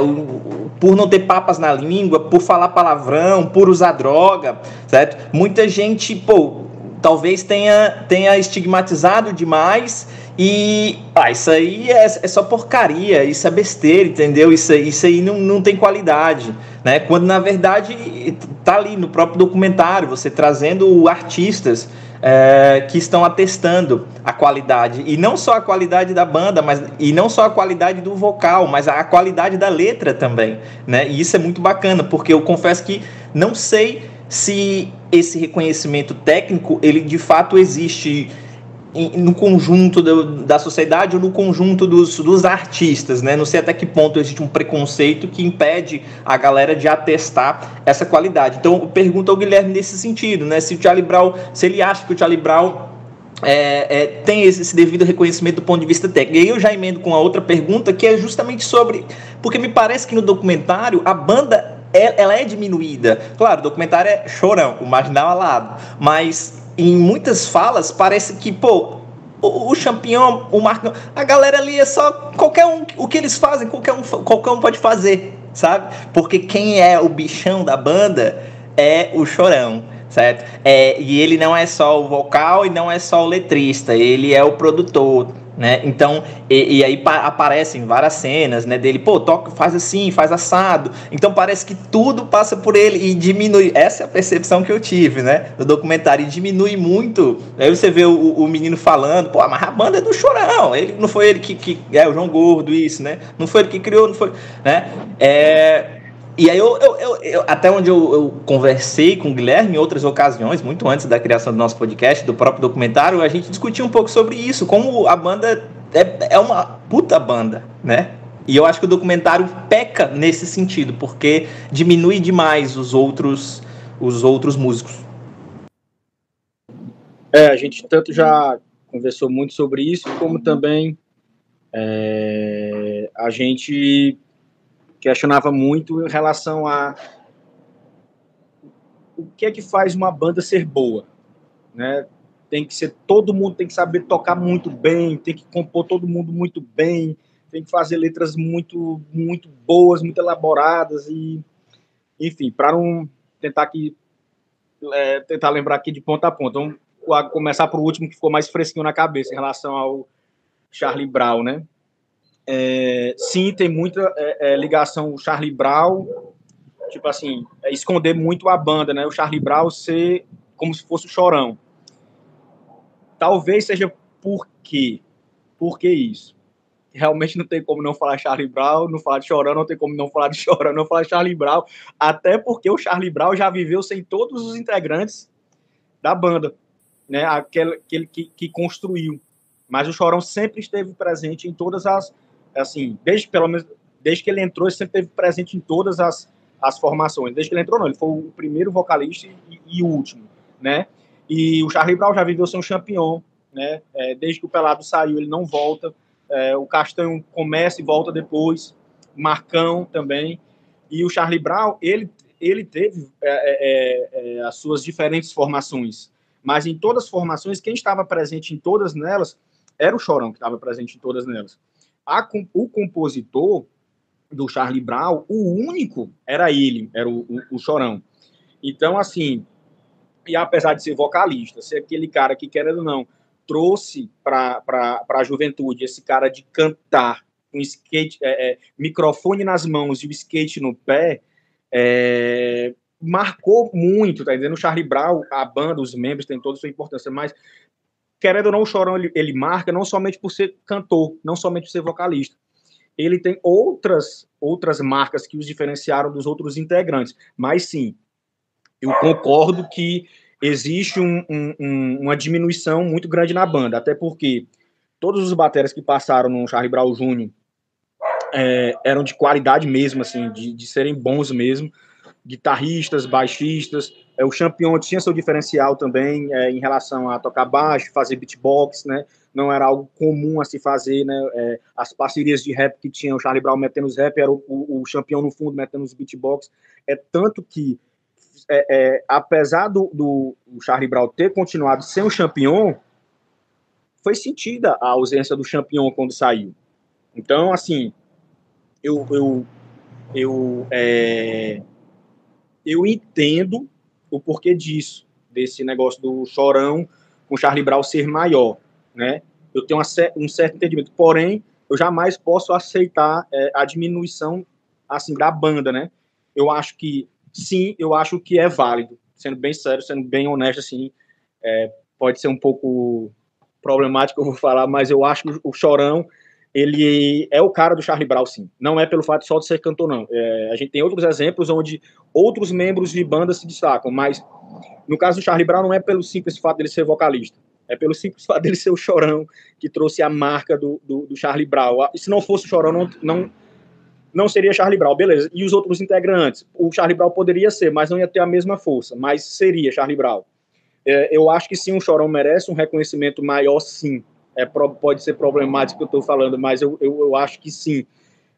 por não ter papas na língua, por falar palavrão, por usar droga, certo? Muita gente, pô, talvez tenha, tenha estigmatizado demais e ah, isso aí é, é só porcaria, isso é besteira, entendeu? Isso, isso aí não, não tem qualidade. Né? Quando na verdade tá ali no próprio documentário, você trazendo artistas é, que estão atestando a qualidade. E não só a qualidade da banda, mas e não só a qualidade do vocal, mas a qualidade da letra também. Né? E isso é muito bacana, porque eu confesso que não sei se esse reconhecimento técnico ele de fato existe no conjunto do, da sociedade ou no conjunto dos, dos artistas, né? Não sei até que ponto existe um preconceito que impede a galera de atestar essa qualidade. Então, eu pergunto ao Guilherme nesse sentido, né? Se o Charlie Brown, se ele acha que o Charlie Brown é, é, tem esse, esse, devido reconhecimento do ponto de vista técnico. E aí eu já emendo com a outra pergunta, que é justamente sobre. Porque me parece que no documentário a banda é, ela é diminuída. Claro, o documentário é chorão, o marginal alado. Mas em muitas falas, parece que, pô, o, o o Marcão, a galera ali é só qualquer um, o que eles fazem, qualquer um, qualquer um pode fazer, sabe? Porque quem é o bichão da banda é o Chorão, certo? É, e ele não é só o vocal e não é só o letrista, ele é o produtor, né? Então, e, e aí aparecem várias cenas, né, dele, pô, toca, faz assim, faz assado. Então parece que tudo passa por ele e diminui. Essa é a percepção que eu tive, né, do documentário, e diminui muito. Aí você vê o, o menino falando, pô, mas a banda é do Chorão, ele não foi ele que, que é o João Gordo isso, né? Não foi ele que criou, não foi, né? É, e aí eu, eu, eu, eu, até onde eu, conversei com o Guilherme em outras ocasiões, muito antes da criação do nosso podcast, do próprio documentário, a gente discutiu um pouco sobre isso, como a banda é, é uma puta banda, né? E eu acho que o documentário peca nesse sentido, porque diminui demais os outros, os outros músicos. É, a gente tanto já conversou muito sobre isso, como também é, a gente questionava muito em relação a o que é que faz uma banda ser boa, né? Tem que ser todo mundo tem que saber tocar muito bem, tem que compor todo mundo muito bem, tem que fazer letras muito muito boas, muito elaboradas e enfim, para não tentar aqui é, tentar lembrar aqui de ponta a ponta. Vamos começar por último que ficou mais fresquinho na cabeça em relação ao Charlie Brown, né? É, sim, tem muita é, é, ligação o Charlie Brown, tipo assim, é esconder muito a banda, né? O Charlie Brown ser como se fosse o chorão. Talvez seja por quê? Por que isso? Realmente não tem como não falar Charlie Brown, não falar de Chorão, não tem como não falar de Chorão, não falar de Charlie Brown, até porque o Charlie Brown já viveu sem todos os integrantes da banda, né? Aquele, aquele que, que construiu. Mas o Chorão sempre esteve presente em todas as, assim, desde pelo menos desde que ele entrou, ele sempre esteve presente em todas as, as formações. Desde que ele entrou, não, ele foi o primeiro vocalista e, e o último, né? E o Charlie Brown já viveu ser um campeão, né? É, desde que o Pelado saiu, ele não volta. É, o Castanho começa e volta depois. Marcão também. E o Charlie Brown, ele, ele teve é, é, é, as suas diferentes formações. Mas em todas as formações, quem estava presente em todas nelas era o Chorão, que estava presente em todas nelas a, o compositor do Charlie Brown, o único era ele, era o, o, o Chorão. Então, assim, e apesar de ser vocalista, ser aquele cara que, querendo ou não, trouxe para a juventude esse cara de cantar com skate, é, é, microfone nas mãos e o skate no pé, é, marcou muito, tá entendendo? O Charlie Brown, a banda, os membros têm toda a sua importância, mas querendo ou não, o Chorão ele, ele marca não somente por ser cantor, não somente por ser vocalista. Ele tem outras outras marcas que os diferenciaram dos outros integrantes, mas sim, eu concordo que existe um, um, uma diminuição muito grande na banda, até porque todos os bateras que passaram no Charlie Brown Jr. É, eram de qualidade mesmo, assim, de, de serem bons mesmo, guitarristas, baixistas, é, o Champion tinha seu diferencial também é, em relação a tocar baixo, fazer beatbox, né, não era algo comum a se fazer, né, é, as parcerias de rap que tinha o Charlie Brown metendo os rap, era o, o, o Champion no fundo metendo os beatbox, é tanto que é, é, apesar do, do Charlie Brown ter continuado sem o Champion, foi sentida a ausência do Champion quando saiu. Então, assim, eu eu eu, é, eu entendo o porquê disso, desse negócio do chorão com Charlie Brown ser maior, né? Eu tenho um certo entendimento, porém, eu jamais posso aceitar é, a diminuição assim da banda, né? Eu acho que sim, eu acho que é válido, sendo bem sério, sendo bem honesto, assim, é, pode ser um pouco problemático, eu vou falar, mas eu acho que o Chorão, ele é o cara do Charlie Brown, sim. Não é pelo fato só de ser cantor, não. É, a gente tem outros exemplos onde outros membros de banda se destacam, mas no caso do Charlie Brown não é pelo simples fato dele ser vocalista, é pelo simples fato dele ser o Chorão que trouxe a marca do, do, do Charlie Brown. E se não fosse o Chorão, não, não não seria Charlie Brown, beleza. E os outros integrantes? O Charlie Brown poderia ser, mas não ia ter a mesma força, mas seria Charlie Brown. É, eu acho que sim, o Chorão merece um reconhecimento maior, sim. É, pode ser problemático que eu estou falando, mas eu, eu, eu, acho que sim.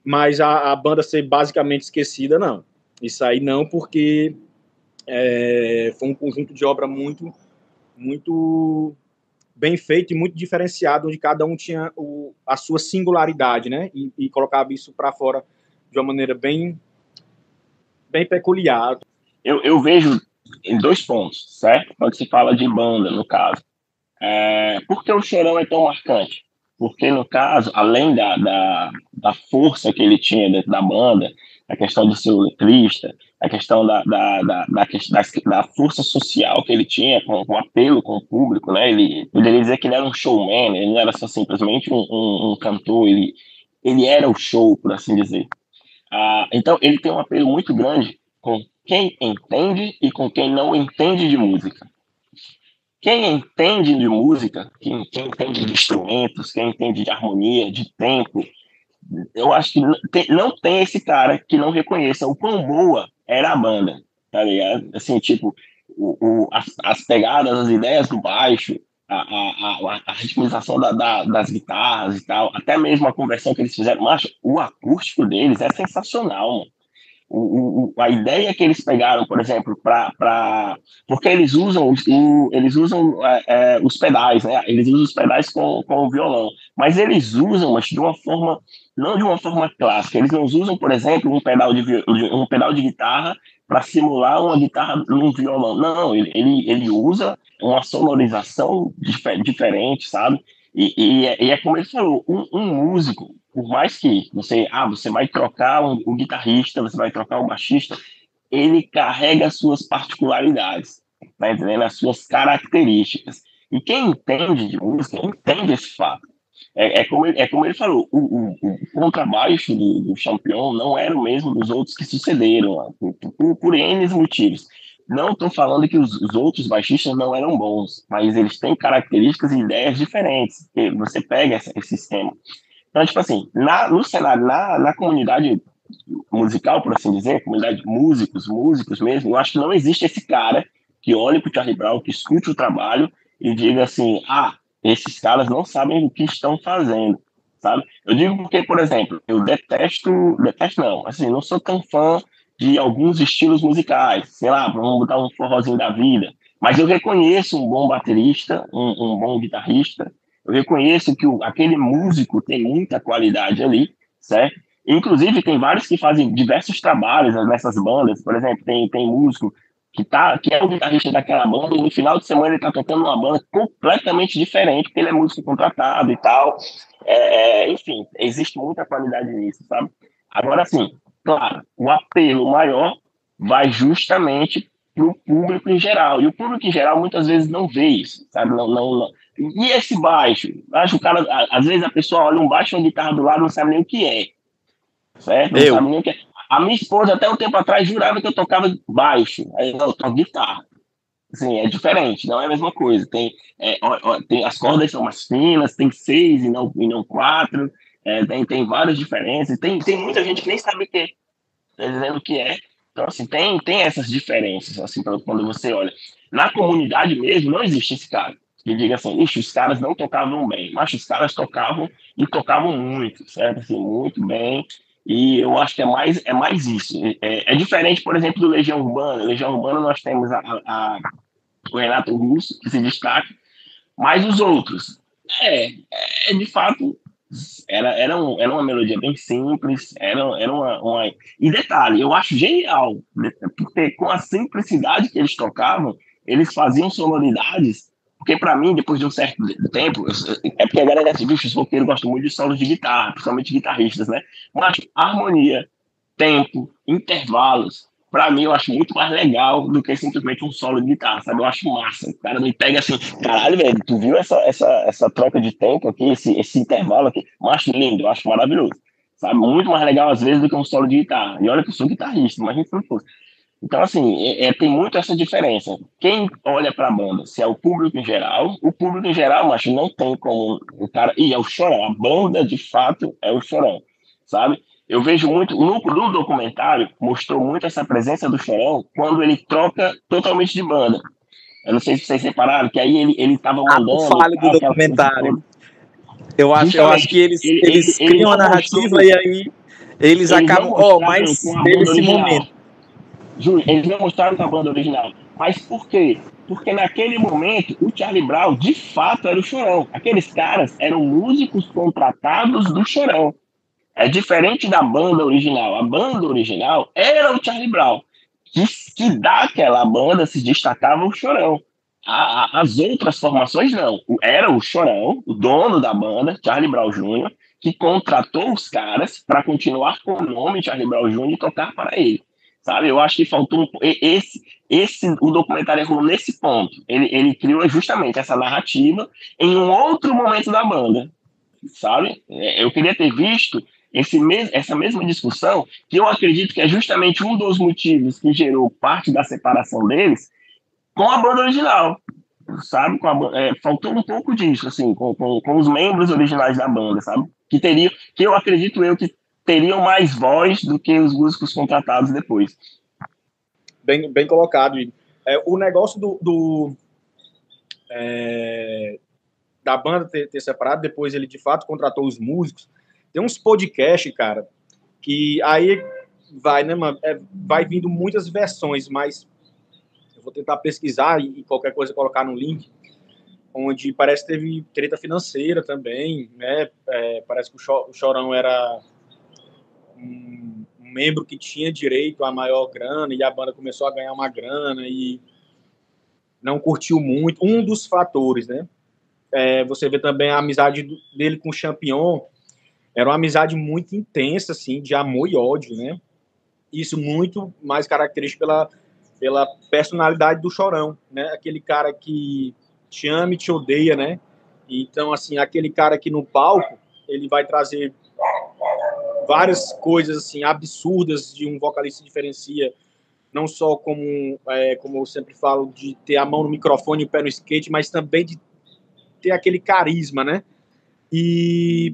Mas a, a, banda ser basicamente esquecida, não. Isso aí não, porque é, foi um conjunto de obra muito, muito bem feito e muito diferenciado, onde cada um tinha o, a sua singularidade, né? E, e colocava isso para fora de uma maneira bem, bem peculiar. Eu, eu vejo em dois pontos, certo? Quando se fala de banda, no caso. É, por que o Chorão é tão marcante? Porque, no caso, além da, da, da força que ele tinha dentro da banda, a questão de ser o letrista, a questão da, da, da, da, força social que ele tinha, com, com apelo com o público, né? Ele poderia dizer que ele era um showman, ele não era só simplesmente um cantor, ele, ele era o show, por assim dizer. Ah, então, ele tem um apelo muito grande com quem entende e com quem não entende de música. Quem entende de música, quem, quem entende de instrumentos, quem entende de harmonia, de tempo, eu acho que não tem, não tem esse cara que não reconheça o quão boa era a banda, tá ligado? Assim, tipo, o, o as, as, pegadas, as ideias do baixo, a, a, a, a ritmização da, da, das guitarras e tal, até mesmo a conversão que eles fizeram, mas o acústico deles é sensacional, mano. O, o, a ideia que eles pegaram, por exemplo, para porque eles usam o, eles usam é, é, os pedais, né? Eles usam os pedais com, com o violão, mas eles usam, mas de uma forma não de uma forma clássica. Eles não usam, por exemplo, um pedal de um pedal de guitarra para simular uma guitarra num violão. Não, ele, ele, usa uma sonorização dif diferente, sabe? E, e, é, e, é como ele falou, um, um, músico, por mais que você, ah, você vai trocar o guitarrista, você vai trocar o baixista, ele carrega as suas particularidades, tá entendendo? As suas características. E quem entende de música entende esse fato. É, é, como, ele, é como ele falou, o, o, o contrabaixo do, do Champion não era o mesmo dos outros que sucederam, por, por, por N motivos. Não estou falando que os, os, outros baixistas não eram bons, mas eles têm características e ideias diferentes. Você pega esse esquema. Então, tipo assim, na, no cenário, na, na comunidade musical, por assim dizer, comunidade de músicos, músicos mesmo, eu acho que não existe esse cara que olhe para o Charlie Brown, que escute o trabalho e diga assim, ah, esses caras não sabem o que estão fazendo, sabe? Eu digo porque, por exemplo, eu detesto, detesto não, assim, não sou tão fã de alguns estilos musicais, sei lá, vamos botar um forrozinho da vida, mas eu reconheço um bom baterista, um, um bom guitarrista, eu reconheço que o, aquele músico tem muita qualidade ali, certo? Inclusive, tem vários que fazem diversos trabalhos nessas bandas, por exemplo, tem, tem músico que, tá, que é o guitarrista daquela banda, e no final de semana ele tá tocando uma banda completamente diferente, porque ele é músico contratado e tal. É, é enfim, existe muita qualidade nisso, sabe? Agora, assim, claro, o apelo maior vai justamente para o público em geral. E o público em geral muitas vezes não vê isso, sabe? Não, não, não. E esse baixo? Acho o cara, às vezes a pessoa olha um baixo e uma guitarra do lado não sabe nem o que é. Certo? Não Eu. sabe nem o que é. A, a, minha esposa, até um tempo atrás, jurava que eu tocava baixo. Aí eu toco guitarra. Assim, é diferente, não é a mesma coisa. Tem, é, ó, ó, tem as cordas são mais finas, tem seis e não, e não quatro. É, tem, tem várias diferenças. Tem, tem muita gente que nem sabe o que é, tá dizendo o que é. Então, assim, tem, tem essas diferenças, assim, quando você olha. Na comunidade mesmo, não existe esse cara que diga assim, Ixi, os caras não tocavam bem, mas os caras tocavam e tocavam muito, certo? Assim, muito bem. E eu acho que é mais, é mais isso. É, é diferente, por exemplo, do Legião Urbana. Legião Urbana nós temos a, a, o Renato Russo, que se destaca, mas os outros, é, é de fato, era, era, um, era uma melodia bem simples, era, era uma, uma... E detalhe, eu acho genial, né, porque com a simplicidade que eles tocavam, eles faziam sonoridades porque para mim, depois de um certo tempo, é porque a galera desse bicho, os roqueiros gostam muito de solos de guitarra, principalmente guitarristas, né? Mas harmonia, tempo, intervalos, para mim eu acho muito mais legal do que simplesmente um solo de guitarra, sabe? Eu acho massa. O cara me pega assim, caralho, velho, tu viu essa, essa, essa troca de tempo aqui, esse, esse intervalo aqui? Eu acho lindo, eu acho maravilhoso. Sabe? Muito mais legal às vezes do que um solo de guitarra. E olha que eu sou guitarrista, imagina se não fosse. Então, assim, é, é, tem muito essa diferença. Quem olha para a banda, se é o público em geral, o público em geral, mas não tem como o cara. E é o chorão. A banda, de fato, é o chorão, sabe? Eu vejo muito. No, no documentário, mostrou muito essa presença do chorão quando ele troca totalmente de banda. Eu não sei se vocês separaram, que aí ele, ele tava ah, mandando. Ah, fale do documentário. Eu acho, eu acho que eles, ele, eles ele, criam ele a narrativa e aí eles acabam. Ó, oh, mas nesse momento Júlio, eles não mostraram na banda original. Mas por quê? Porque naquele momento o Charlie Brown de fato era o chorão. Aqueles caras eram músicos contratados do chorão. É diferente da banda original. A banda original era o Charlie Brown. Que, que daquela banda se destacava o chorão. A, a, as outras formações não. Era o chorão, o dono da banda, Charlie Brown Jr., que contratou os caras para continuar com o nome Charlie Brown Jr. e tocar para ele sabe? Eu acho que faltou um, esse, esse, o documentário errou nesse ponto. Ele, ele criou justamente essa narrativa em um outro momento da banda, sabe? É, eu queria ter visto esse essa mesma discussão, que eu acredito que é justamente um dos motivos que gerou parte da separação deles com a banda original, sabe? A, é, faltou um pouco disso, assim, com, com, com, os membros originais da banda, sabe? Que teriam, que eu acredito eu que teriam mais voz do que os músicos contratados depois. Bem, bem colocado. É, o negócio do, do é, da banda ter, ter, separado, depois ele de fato contratou os músicos. Tem uns podcasts, cara, que aí vai, né, mano, é, vai vindo muitas versões, mas eu vou tentar pesquisar e, qualquer coisa colocar no link onde parece que teve treta financeira também, né? É, parece que o Chorão era um, um, membro que tinha direito a maior grana e a banda começou a ganhar uma grana e não curtiu muito. Um dos fatores, né? É, você vê também a amizade dele com o Champion, era uma amizade muito intensa, assim, de amor e ódio, né? Isso muito mais característico pela, pela personalidade do Chorão, né? Aquele cara que te ama e te odeia, né? Então, assim, aquele cara que no palco, ele vai trazer várias coisas assim absurdas de um vocalista diferencia não só como é, como eu sempre falo de ter a mão no microfone e o pé no skate mas também de ter aquele carisma né e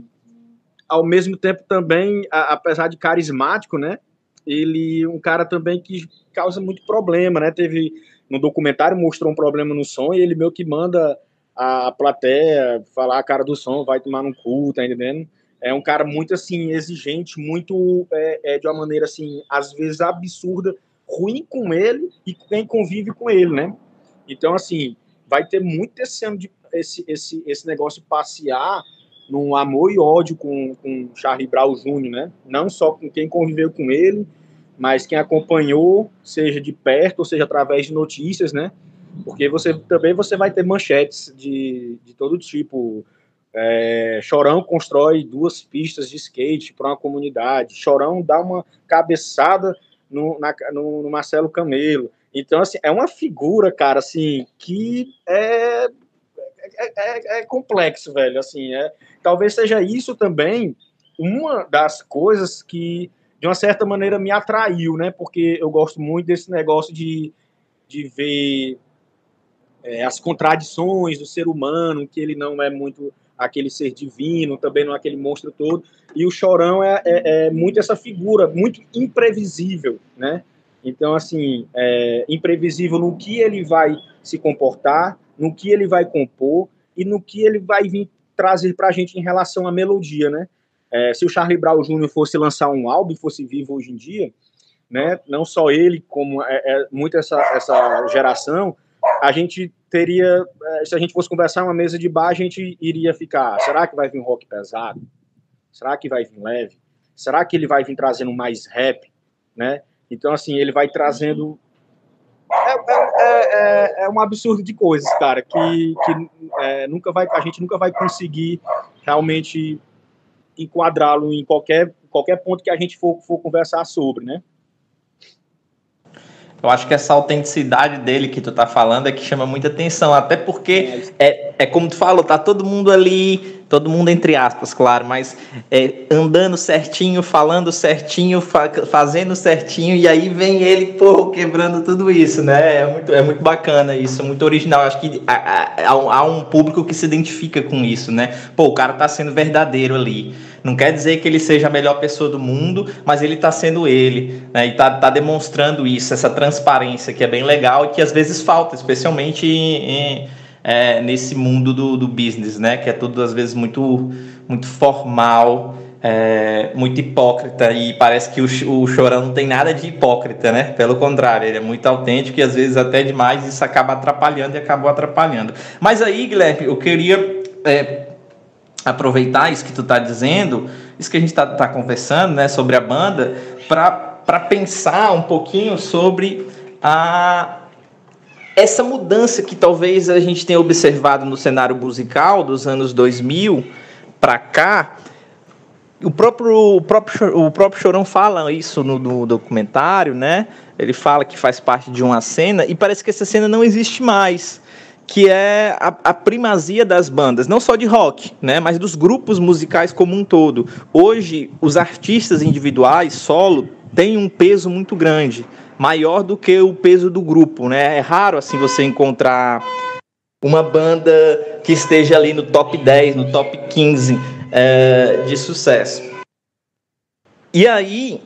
ao mesmo tempo também a, apesar de carismático né ele um cara também que causa muito problema né teve no documentário mostrou um problema no som e ele meio que manda a plateia falar a cara do som vai tomar no cu tá entendendo é um cara muito assim exigente, muito é, é, de uma maneira assim às vezes absurda, ruim com ele e quem convive com ele, né? Então assim vai ter muito esse ano de esse esse esse negócio passear num amor e ódio com com Charlie Brown Jr., né? Não só com quem conviveu com ele, mas quem acompanhou, seja de perto ou seja através de notícias, né? Porque você também você vai ter manchetes de, de todo tipo é, Chorão constrói duas pistas de skate para uma comunidade. Chorão dá uma cabeçada no, na, no, no, Marcelo Camelo. Então, assim, é uma figura, cara, assim, que é, é, é, é complexo, velho. Assim, é, talvez seja isso também uma das coisas que de uma certa maneira me atraiu, né? Porque eu gosto muito desse negócio de, de ver é, as contradições do ser humano, que ele não é muito aquele ser divino, também não é aquele monstro todo. E o Chorão é, é, é muito essa figura, muito imprevisível, né? Então, assim, é imprevisível no que ele vai se comportar, no que ele vai compor e no que ele vai vir trazer para a gente em relação à melodia, né? É, se o Charlie Brown Jr. fosse lançar um álbum, fosse vivo hoje em dia, né? Não só ele, como é, é muito essa, essa geração, a gente teria, é, se a gente fosse conversar uma mesa de bar, a gente iria ficar, será que vai vir rock pesado? Será que vai vir leve? Será que ele vai vir trazendo mais rap, né? Então, assim, ele vai trazendo. É, é, é, é um absurdo de coisas, cara, que, que é, nunca vai, a gente nunca vai conseguir realmente enquadrá-lo em qualquer, qualquer ponto que a gente for, for conversar sobre, né? Eu acho que essa autenticidade dele que tu tá falando é que chama muita atenção, até porque é, é como tu falou, tá todo mundo ali, todo mundo entre aspas, claro, mas é, andando certinho, falando certinho, fa fazendo certinho, e aí vem ele, pô, quebrando tudo isso, né? É muito, é muito bacana isso, é muito original. Acho que há, há, há um público que se identifica com isso, né? Pô, o cara tá sendo verdadeiro ali. Não quer dizer que ele seja a melhor pessoa do mundo, mas ele está sendo ele, né? E está tá demonstrando isso, essa transparência que é bem legal e que às vezes falta, especialmente em, é, nesse mundo do, do business, né? Que é tudo às vezes muito, muito formal, é, muito hipócrita e parece que o, o Chorão não tem nada de hipócrita, né? Pelo contrário, ele é muito autêntico e às vezes até demais isso acaba atrapalhando e acabou atrapalhando. Mas aí, Guilherme, eu queria é, aproveitar isso que tu está dizendo, isso que a gente está tá conversando, né, sobre a banda, para pensar um pouquinho sobre a essa mudança que talvez a gente tenha observado no cenário musical dos anos 2000 para cá. O próprio, o, próprio, o próprio Chorão fala isso no, no, documentário, né? Ele fala que faz parte de uma cena e parece que essa cena não existe mais que é a, a, primazia das bandas, não só de rock, né, mas dos grupos musicais como um todo. Hoje, os artistas individuais, solo, têm um peso muito grande, maior do que o peso do grupo, né? É raro assim você encontrar uma banda que esteja ali no top 10, no top 15 é, de sucesso. E aí,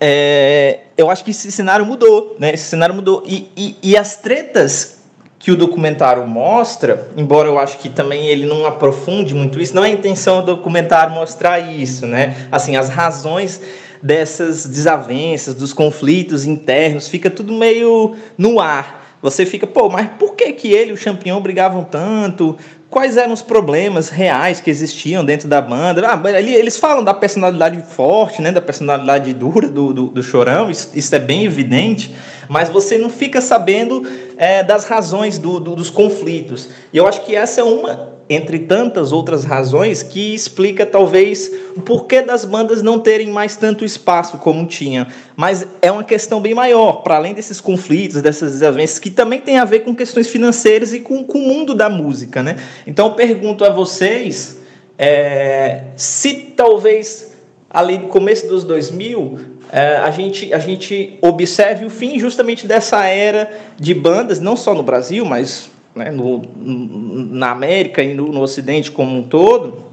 é, eu acho que esse cenário mudou, né? Esse cenário mudou. E, e, e as tretas que o documentário mostra, embora eu acho que também ele não aprofunde muito isso, não é a intenção do documentário mostrar isso, né? Assim, as razões dessas desavenças, dos conflitos internos, fica tudo meio no ar. Você fica, pô, mas por que que ele e o Champion brigavam tanto? Quais eram os problemas reais que existiam dentro da banda? Ah, eles falam da personalidade forte, né, da personalidade dura do, do, do Chorão, isso, isso é bem evidente, mas você não fica sabendo é, das razões do, do, dos conflitos. E eu acho que essa é uma, entre tantas outras razões, que explica talvez o porquê das bandas não terem mais tanto espaço como tinha. Mas é uma questão bem maior, para além desses conflitos, dessas desavenças, que também tem a ver com questões financeiras e com, com o mundo da música. Né? Então eu pergunto a vocês é, se talvez ali no começo dos 2000 é, a, gente, a gente observe o fim justamente dessa era de bandas, não só no Brasil, mas né, no, na América e no, no Ocidente como um todo,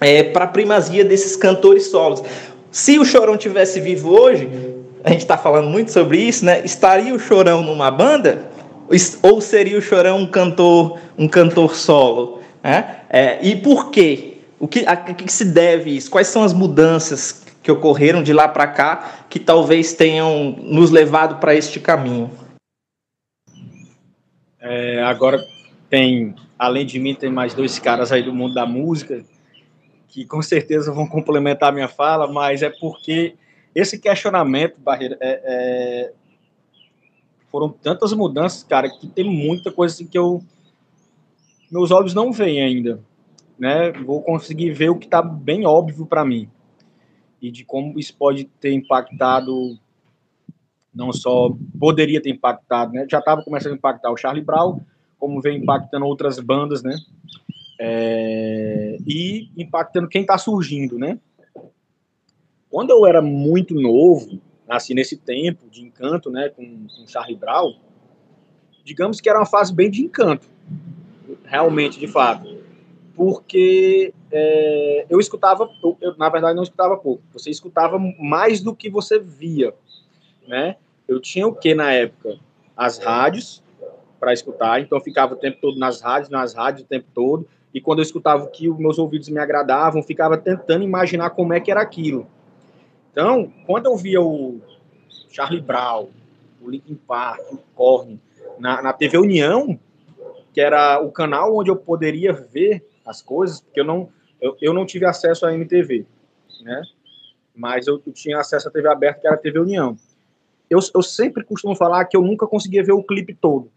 é, para a primazia desses cantores solos. Se o Chorão tivesse vivo hoje, a gente está falando muito sobre isso, né? Estaria o Chorão numa banda ou seria o Chorão um cantor, um cantor solo? Né? É, e por quê? O que, a que se deve isso? Quais são as mudanças que ocorreram de lá para cá que talvez tenham nos levado para este caminho? É, agora tem, além de mim, tem mais dois caras aí do mundo da música que com certeza vão complementar a minha fala, mas é porque esse questionamento, Barreira, é, é, foram tantas mudanças, cara, que tem muita coisa assim que eu meus olhos não veem ainda, né? Vou conseguir ver o que está bem óbvio para mim e de como isso pode ter impactado, não só poderia ter impactado, né? Já estava começando a impactar o Charlie Brown, como vem impactando outras bandas, né? É, e impactando quem está surgindo, né? quando eu era muito novo, assim, nesse tempo de encanto, né, com, com Charlie Brown, digamos que era uma fase bem de encanto, realmente, de fato. Porque é, eu escutava, eu, na verdade, não escutava pouco. Você escutava mais do que você via, né? Eu tinha o que na época? As rádios para escutar, então eu ficava o tempo todo nas rádios, nas rádios o tempo todo. E quando eu escutava o que os meus ouvidos me agradavam, ficava tentando imaginar como é que era aquilo. Então, quando eu via o Charlie Brown, o Linkin Park, o Korn, na, na TV União, que era o canal onde eu poderia ver as coisas, porque eu não, eu, eu não tive acesso à MTV, né? Mas eu, eu tinha acesso à TV aberta, que era a TV União. Eu, eu sempre costumo falar que eu nunca conseguia ver o clipe todo.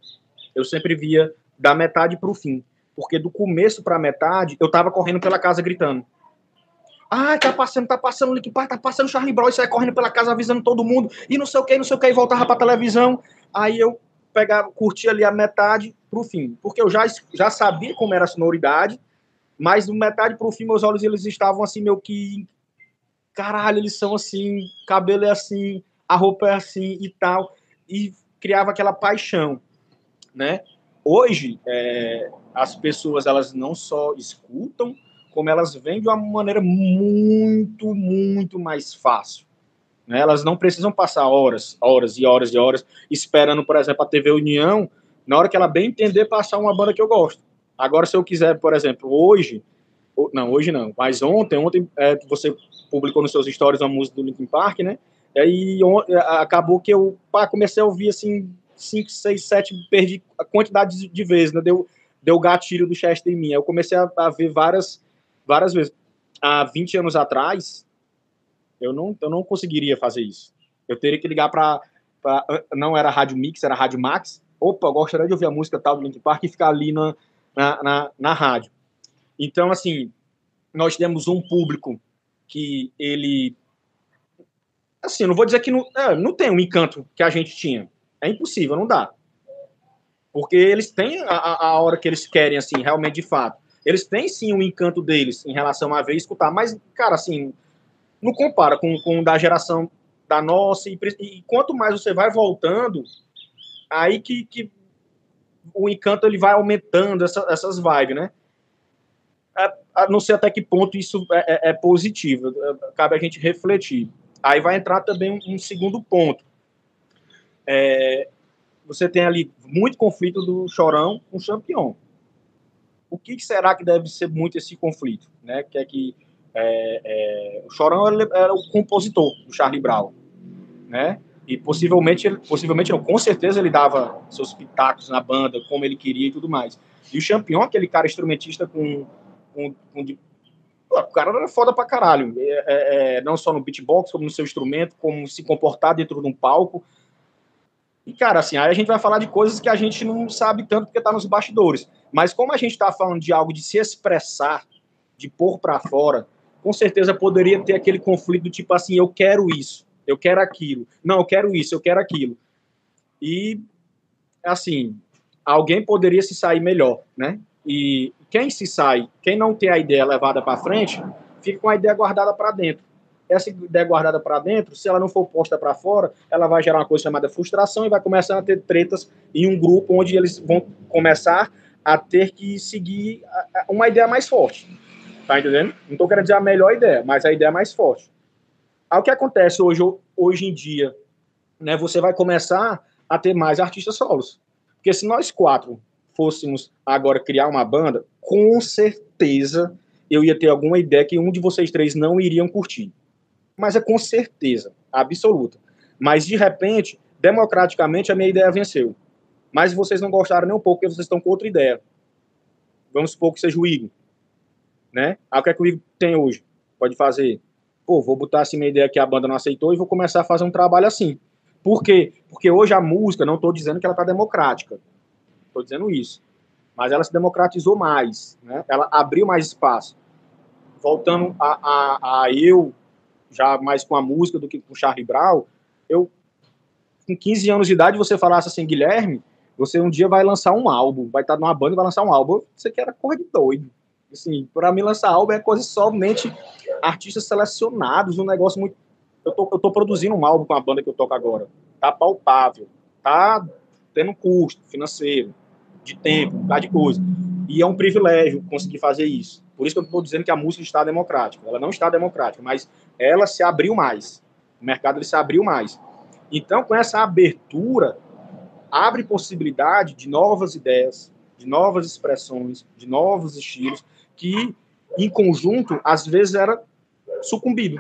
Eu sempre via da metade para o fim. Porque do começo para a metade, eu tava correndo pela casa gritando. Ah, tá passando, tá passando Park, tá passando Charlie Brown, e sai correndo pela casa avisando todo mundo, e não sei o que, não sei o que, e voltava pra televisão. Aí eu pegava, curtia ali a metade pro fim, porque eu já, já sabia como era a sonoridade, mas do metade pro fim, meus olhos eles estavam assim, meio que. Caralho, eles são assim, cabelo é assim, a roupa é assim e tal. E criava aquela paixão, né? Hoje, é, as pessoas elas não só escutam, como elas vêm de uma maneira muito, muito mais fácil. Né? Elas não precisam passar horas, horas e horas e horas esperando, por exemplo, a TV União, na hora que ela bem entender, passar uma banda que eu gosto. Agora, se eu quiser, por exemplo, hoje, não, hoje não, mas ontem, ontem é, você publicou nos seus stories uma música do Linkin Park, né? E aí on, acabou que eu pá, comecei a ouvir assim, 5, 6, 7, perdi a quantidade de, de vezes, né? Deu, deu gatilho do Chester em mim. Aí eu comecei a, a ver várias várias vezes. Há 20 anos atrás, eu não, eu não conseguiria fazer isso. Eu teria que ligar para. Não era Rádio Mix, era Rádio Max. Opa, gostaria de ouvir a música tal do Linkin Park e ficar ali na, na, na, na rádio. Então, assim, nós temos um público que ele. Assim, não vou dizer que não, é, não tem um encanto que a gente tinha. É impossível, não dá. Porque eles têm a, a hora que eles querem, assim, realmente de fato. Eles têm sim o um encanto deles em relação a ver e escutar, mas, cara, assim, não compara com, com da geração da nossa. E, e quanto mais você vai voltando, aí que, que o encanto ele vai aumentando essa, essas vibes, né? A, a não sei até que ponto isso é, é, é positivo, cabe a gente refletir. Aí vai entrar também um, um segundo ponto. É, você tem ali muito conflito do Chorão com o Champion o que será que deve ser muito esse conflito, né? Que é que é, é, o Chorão era o compositor do Charlie Brown, né? E possivelmente, possivelmente não, com certeza ele dava seus pitacos na banda, como ele queria e tudo mais. E o Champion, aquele cara instrumentista com, com, com de, o cara era foda pra caralho, é, é, é, não só no beatbox, como no seu instrumento, como se comportar dentro de um palco. E, cara, assim, aí a gente vai falar de coisas que a gente não sabe tanto porque tá nos bastidores. Mas como a gente está falando de algo de se expressar, de pôr para fora, com certeza poderia ter aquele conflito tipo assim, eu quero isso, eu quero aquilo. Não, eu quero isso, eu quero aquilo. E assim, alguém poderia se sair melhor, né? E quem se sai, quem não tem a ideia levada para frente, fica com a ideia guardada para dentro. Essa ideia guardada para dentro, se ela não for posta para fora, ela vai gerar uma coisa chamada frustração e vai começar a ter tretas em um grupo onde eles vão começar a ter que seguir uma ideia mais forte. Tá entendendo? Não estou querendo dizer a melhor ideia, mas a ideia mais forte. Aí o que acontece hoje, hoje em dia, né? Você vai começar a ter mais artistas solos. Porque se nós quatro fôssemos agora criar uma banda, com certeza eu ia ter alguma ideia que um de vocês três não iriam curtir. Mas é com certeza, absoluta. Mas de repente, democraticamente, a minha ideia venceu mas vocês não gostaram nem um pouco, porque vocês estão com outra ideia. Vamos supor que seja o Igor. Né? O que é que o Igor tem hoje? Pode fazer. Pô, vou botar assim minha ideia que a banda não aceitou e vou começar a fazer um trabalho assim. Por quê? Porque hoje a música, não estou dizendo que ela está democrática. Estou dizendo isso. Mas ela se democratizou mais. Né? Ela abriu mais espaço. Voltando a, a, a eu, já mais com a música do que com o Charlie Brown, eu, com 15 anos de idade, você falasse assim, Guilherme, você um dia vai lançar um álbum, vai estar numa banda e vai lançar um álbum. Você quer coisa de doido. Assim, para mim lançar álbum é coisa somente artistas selecionados, um negócio muito eu tô, eu tô produzindo um álbum com a banda que eu toco agora. Tá palpável, tá tendo custo financeiro, de tempo, um de coisa. E é um privilégio conseguir fazer isso. Por isso que eu estou dizendo que a música está democrática. Ela não está democrática, mas ela se abriu mais. O mercado ele se abriu mais. Então, com essa abertura, abre possibilidade de novas ideias, de novas expressões, de novos estilos, que, em conjunto, às vezes era sucumbido.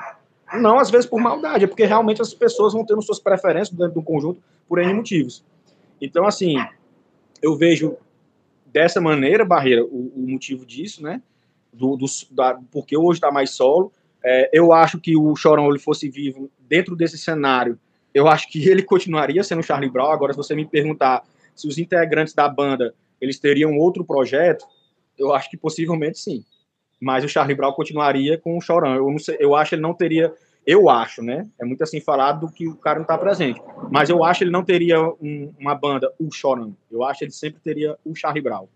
Não, às vezes, por maldade, é porque realmente as pessoas vão tendo suas preferências dentro do conjunto por N motivos. Então, assim, eu vejo dessa maneira, Barreira, o, o motivo disso, né? Do, do da, porque hoje está mais solo. É, eu acho que o Chorão ele fosse vivo dentro desse cenário, eu acho que ele continuaria sendo Charlie Brown. Agora, se você me perguntar se os integrantes da banda eles teriam outro projeto, eu acho que possivelmente sim. Mas o Charlie Brown continuaria com o Chorão. Eu, não sei, eu acho que ele não teria eu acho, né? É muito assim falado do que o cara não está presente. Mas eu acho que ele não teria um, uma banda, o Chorão. Eu acho que ele sempre teria o Charlie Brown.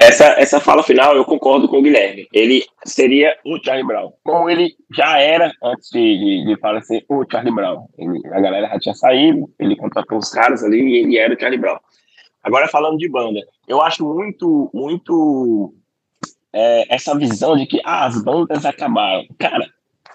Essa, essa fala final eu concordo com o Guilherme. Ele seria o Charlie Brown. Como ele já era antes de, de, falecer o Charlie Brown. Ele, a galera já tinha saído, ele contratou os caras ali e ele era o Charlie Brown. Agora falando de banda, eu acho muito, muito é, essa visão de que ah, as bandas acabaram. Cara,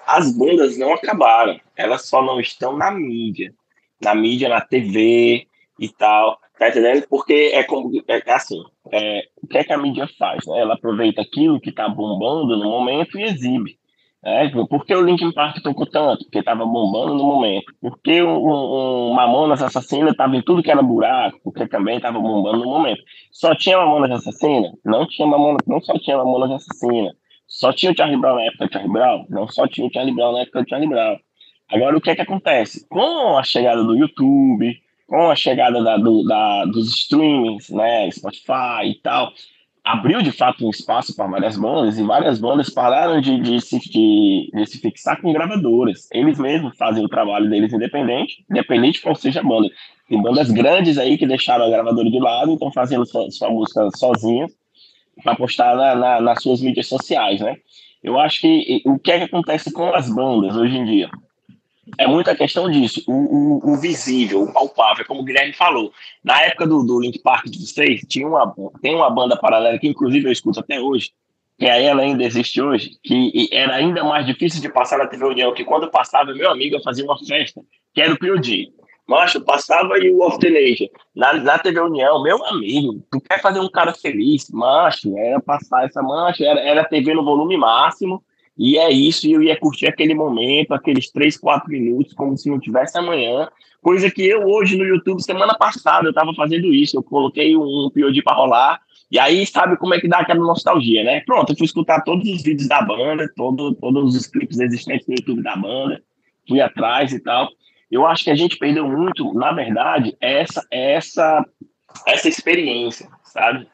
as bandas não acabaram, elas só não estão na mídia, na mídia, na TV e tal, tá entendendo? Porque é como é, é assim, é, o que é que a mídia faz? Né? Ela aproveita aquilo que tá bombando no momento e exibe. Né? Por que o Linkin Park tocou tanto? Porque estava bombando no momento. Por que o, um, um Mamonas Assassina estava em tudo que era buraco? Porque também estava bombando no momento. Só tinha Mamonas Assassina? Não tinha Mamonas, não só tinha Mamonas Assassina só tinha o Charlie Brown na época do Charlie Brown? Não só tinha o Charlie Brown na época do Charlie Brown. Agora, o que é que acontece? Com a chegada do YouTube, com a chegada da, do, da, dos streamings, né, Spotify e tal, abriu de fato um espaço para várias bandas e várias bandas pararam de, de, se, de, de se fixar com gravadoras. Eles mesmos fazem o trabalho deles independente, independente de qual seja a banda. Tem bandas grandes aí que deixaram a gravadora de lado e estão fazendo sua, sua música sozinhas para postar na, na, nas suas mídias sociais, né? Eu acho que o que é que acontece com as bandas hoje em dia? É muita questão disso, o, o, o visível, o palpável, como o Guilherme falou. Na época do, do Link Park de vocês, tinha uma, tem uma banda paralela que, inclusive, eu escuto até hoje, que ela ainda existe hoje, que era ainda mais difícil de passar na TV União, que quando passava, meu amigo, eu fazia uma festa, que era o POD. Macho, passava aí o Nation na, na TV União, meu amigo, tu quer fazer um cara feliz? Macho, era passar essa mancha, era, era TV no volume máximo, e é isso, e eu ia curtir aquele momento, aqueles 3, 4 minutos, como se não tivesse amanhã. Coisa que eu hoje no YouTube, semana passada, eu tava fazendo isso, eu coloquei um POD para rolar, e aí sabe como é que dá aquela nostalgia, né? Pronto, eu fui escutar todos os vídeos da banda, todo, todos os clipes existentes no YouTube da banda, fui atrás e tal. Eu acho que a gente perdeu muito, na verdade, essa essa essa experiência, sabe?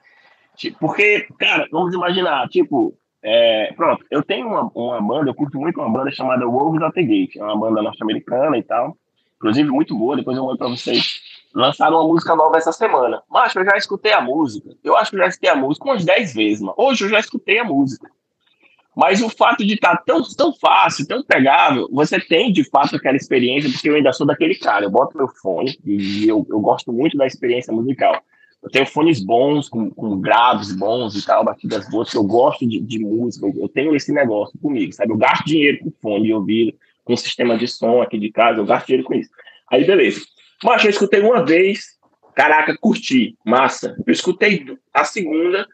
Porque, cara, vamos imaginar, tipo, é, pronto, eu tenho uma, uma banda, eu curto muito uma banda chamada Wolves at the Gate, é uma banda norte-americana e tal, inclusive muito boa, depois eu mando pra vocês. Lançaram uma música nova essa semana. Mas eu já escutei a música. Eu acho que eu já escutei a música umas 10 vezes, mano. Hoje eu já escutei a música. Mas o fato de estar tá tão, tão fácil, tão pegável, você tem de fato aquela experiência, porque eu ainda sou daquele cara. Eu boto meu fone e eu, eu gosto muito da experiência musical. Eu tenho fones bons, com, com graves bons e tal, batidas boas, eu gosto de, de música, eu, tenho esse negócio comigo, sabe? Eu gasto dinheiro com fone de ouvido, com sistema de som aqui de casa, eu gasto dinheiro com isso. Aí, beleza. Mas eu escutei uma vez, caraca, curti, massa. Eu escutei a segunda,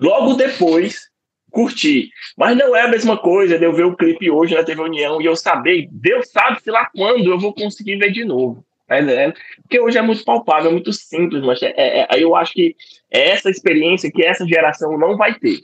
logo depois curti. Mas não é a mesma coisa de eu ver o clipe hoje na TV União e eu saber, Deus sabe se lá quando eu vou conseguir ver de novo. Tá entendendo? Porque hoje é muito palpável, é muito simples, mas é, é, é eu acho que é essa experiência que essa geração não vai ter.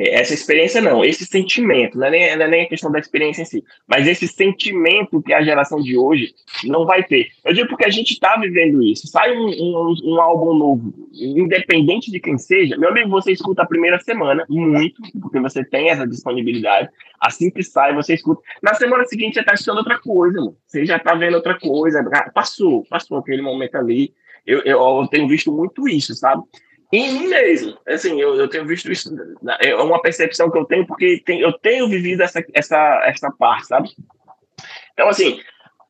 É, essa experiência não, esse sentimento, não é, nem, não é nem a questão da experiência em si, mas esse sentimento que a geração de hoje não vai ter. Eu digo porque a gente está vivendo isso. Sai um, um, um, álbum novo, independente de quem seja, meu amigo, você escuta a primeira semana, muito, porque você tem essa disponibilidade. Assim que sai, você escuta. Na semana seguinte, você está escutando outra coisa, mano. você já está vendo outra coisa. Passou, passou aquele momento ali. Eu, eu, eu tenho visto muito isso, sabe? Em mim mesmo. Assim, eu, eu tenho visto isso, é uma percepção que eu tenho, porque tem, eu tenho vivido essa, essa, essa parte, sabe? Então, assim,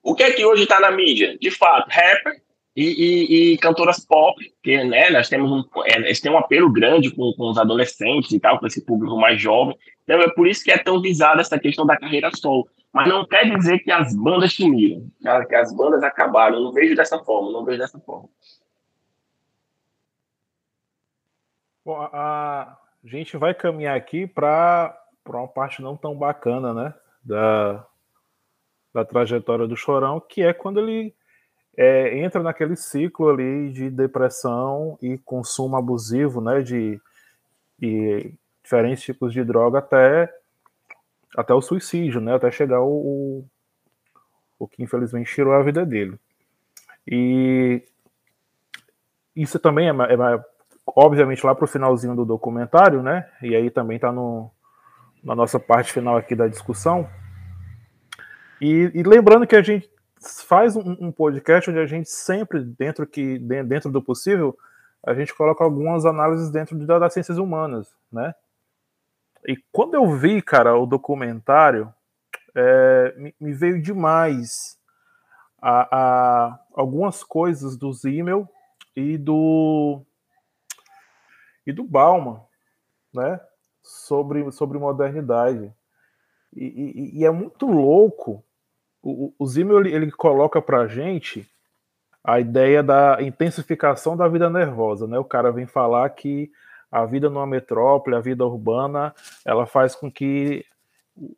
o que é que hoje está na mídia? De fato, rapper e, e, e, cantoras pop, que né, nós temos um, é, eles têm um apelo grande com, com os adolescentes e tal, com esse público mais jovem. Então, é por isso que é tão visada essa questão da carreira solo. Mas não quer dizer que as bandas sumiram, que as bandas acabaram. Eu não vejo dessa forma, não vejo dessa forma. Bom, a gente vai caminhar aqui para uma parte não tão bacana, né? Da, da trajetória do Chorão, que é quando ele é, entra naquele ciclo ali de depressão e consumo abusivo, né? De, de diferentes tipos de droga até, até o suicídio, né? Até chegar o, o, o que infelizmente tirou a vida dele. E isso também é, é obviamente lá para o finalzinho do documentário, né? E aí também está na nossa parte final aqui da discussão. E, e lembrando que a gente faz um, um, podcast onde a gente sempre, dentro, que, dentro do possível, a gente coloca algumas análises dentro de, das ciências humanas, né? E quando eu vi, cara, o documentário, é, me, me, veio demais a, a, algumas coisas do Zimmel e do e do Bauman, né? Sobre, sobre modernidade. E, e, e é muito louco. O, o Zimmel ele, ele coloca para gente a ideia da intensificação da vida nervosa, né? O cara vem falar que a vida numa metrópole, a vida urbana, ela faz com que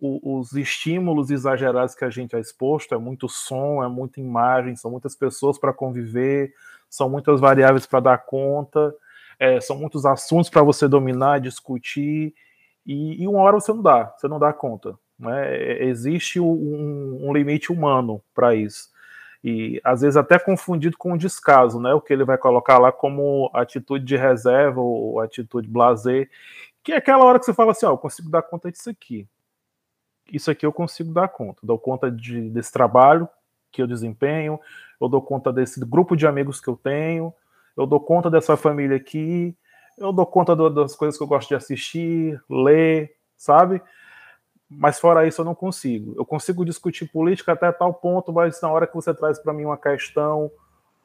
os estímulos exagerados que a gente é exposto, é muito som, é muita imagem, são muitas pessoas para conviver, são muitas variáveis para dar conta, é, são muitos assuntos para você dominar, discutir, e, e, uma hora você não dá, você não dá conta. Né? Existe um, um limite humano para isso. E às vezes até confundido com o descaso, né? O que ele vai colocar lá como atitude de reserva ou atitude blazer, que é aquela hora que você fala assim, ó, eu consigo dar conta disso aqui. Isso aqui eu consigo dar conta. Dou conta de, desse trabalho que eu desempenho, eu dou conta desse grupo de amigos que eu tenho, eu dou conta dessa família aqui, eu dou conta do, das coisas que eu gosto de assistir, ler, sabe? Mas fora isso eu não consigo. Eu consigo discutir política até tal ponto, mas na hora que você traz para mim uma questão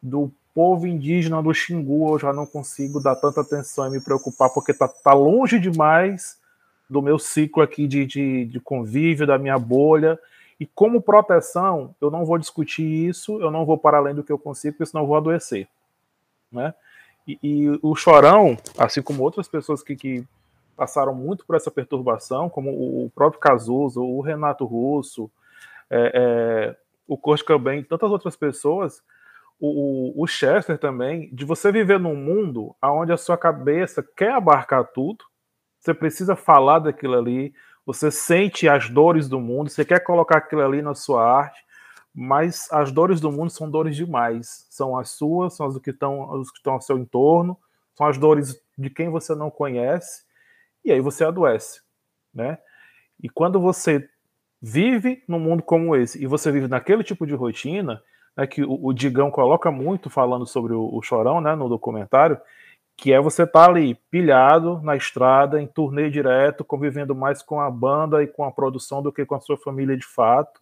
do povo indígena do Xingu, eu já não consigo dar tanta atenção e me preocupar, porque tá, tá longe demais do meu ciclo aqui de, de, de convívio, da minha bolha. E como proteção, eu não vou discutir isso, eu não vou para além do que eu consigo, porque senão eu vou adoecer né? E, e, o Chorão, assim como outras pessoas que, que, passaram muito por essa perturbação, como o próprio Cazuza, o Renato Russo, é, é, o Kurt Cobain, tantas outras pessoas, o, o, Chester também, de você viver num mundo onde a sua cabeça quer abarcar tudo, você precisa falar daquilo ali, você sente as dores do mundo, você quer colocar aquilo ali na sua arte, mas as dores do mundo são dores demais. São as suas, são as do que estão, os que estão ao seu entorno, são as dores de quem você não conhece, e aí você adoece, né? E quando você vive num mundo como esse, e você vive naquele tipo de rotina, né, que o, o Digão coloca muito falando sobre o, o Chorão, né, no documentário, que é você estar tá ali pilhado na estrada, em turnê direto, convivendo mais com a banda e com a produção do que com a sua família de fato,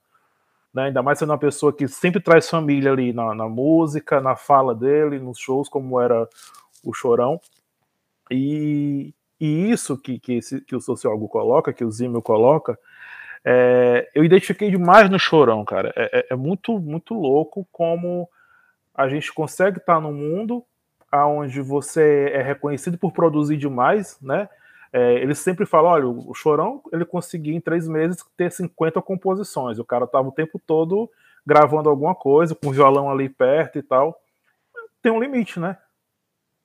né? Ainda mais sendo uma pessoa que sempre traz família ali na, na música, na fala dele, nos shows, como era o Chorão. E, e isso que, que, esse, que o sociólogo coloca, que o Zimmel coloca, é, eu identifiquei demais no Chorão, cara. É, é, é, muito, muito louco como a gente consegue estar no mundo onde você é reconhecido por produzir demais, né? É, ele sempre fala, olha, o Chorão, ele conseguia em três meses ter 50 composições. O cara tava o tempo todo gravando alguma coisa, com o violão ali perto e tal. Tem um limite, né?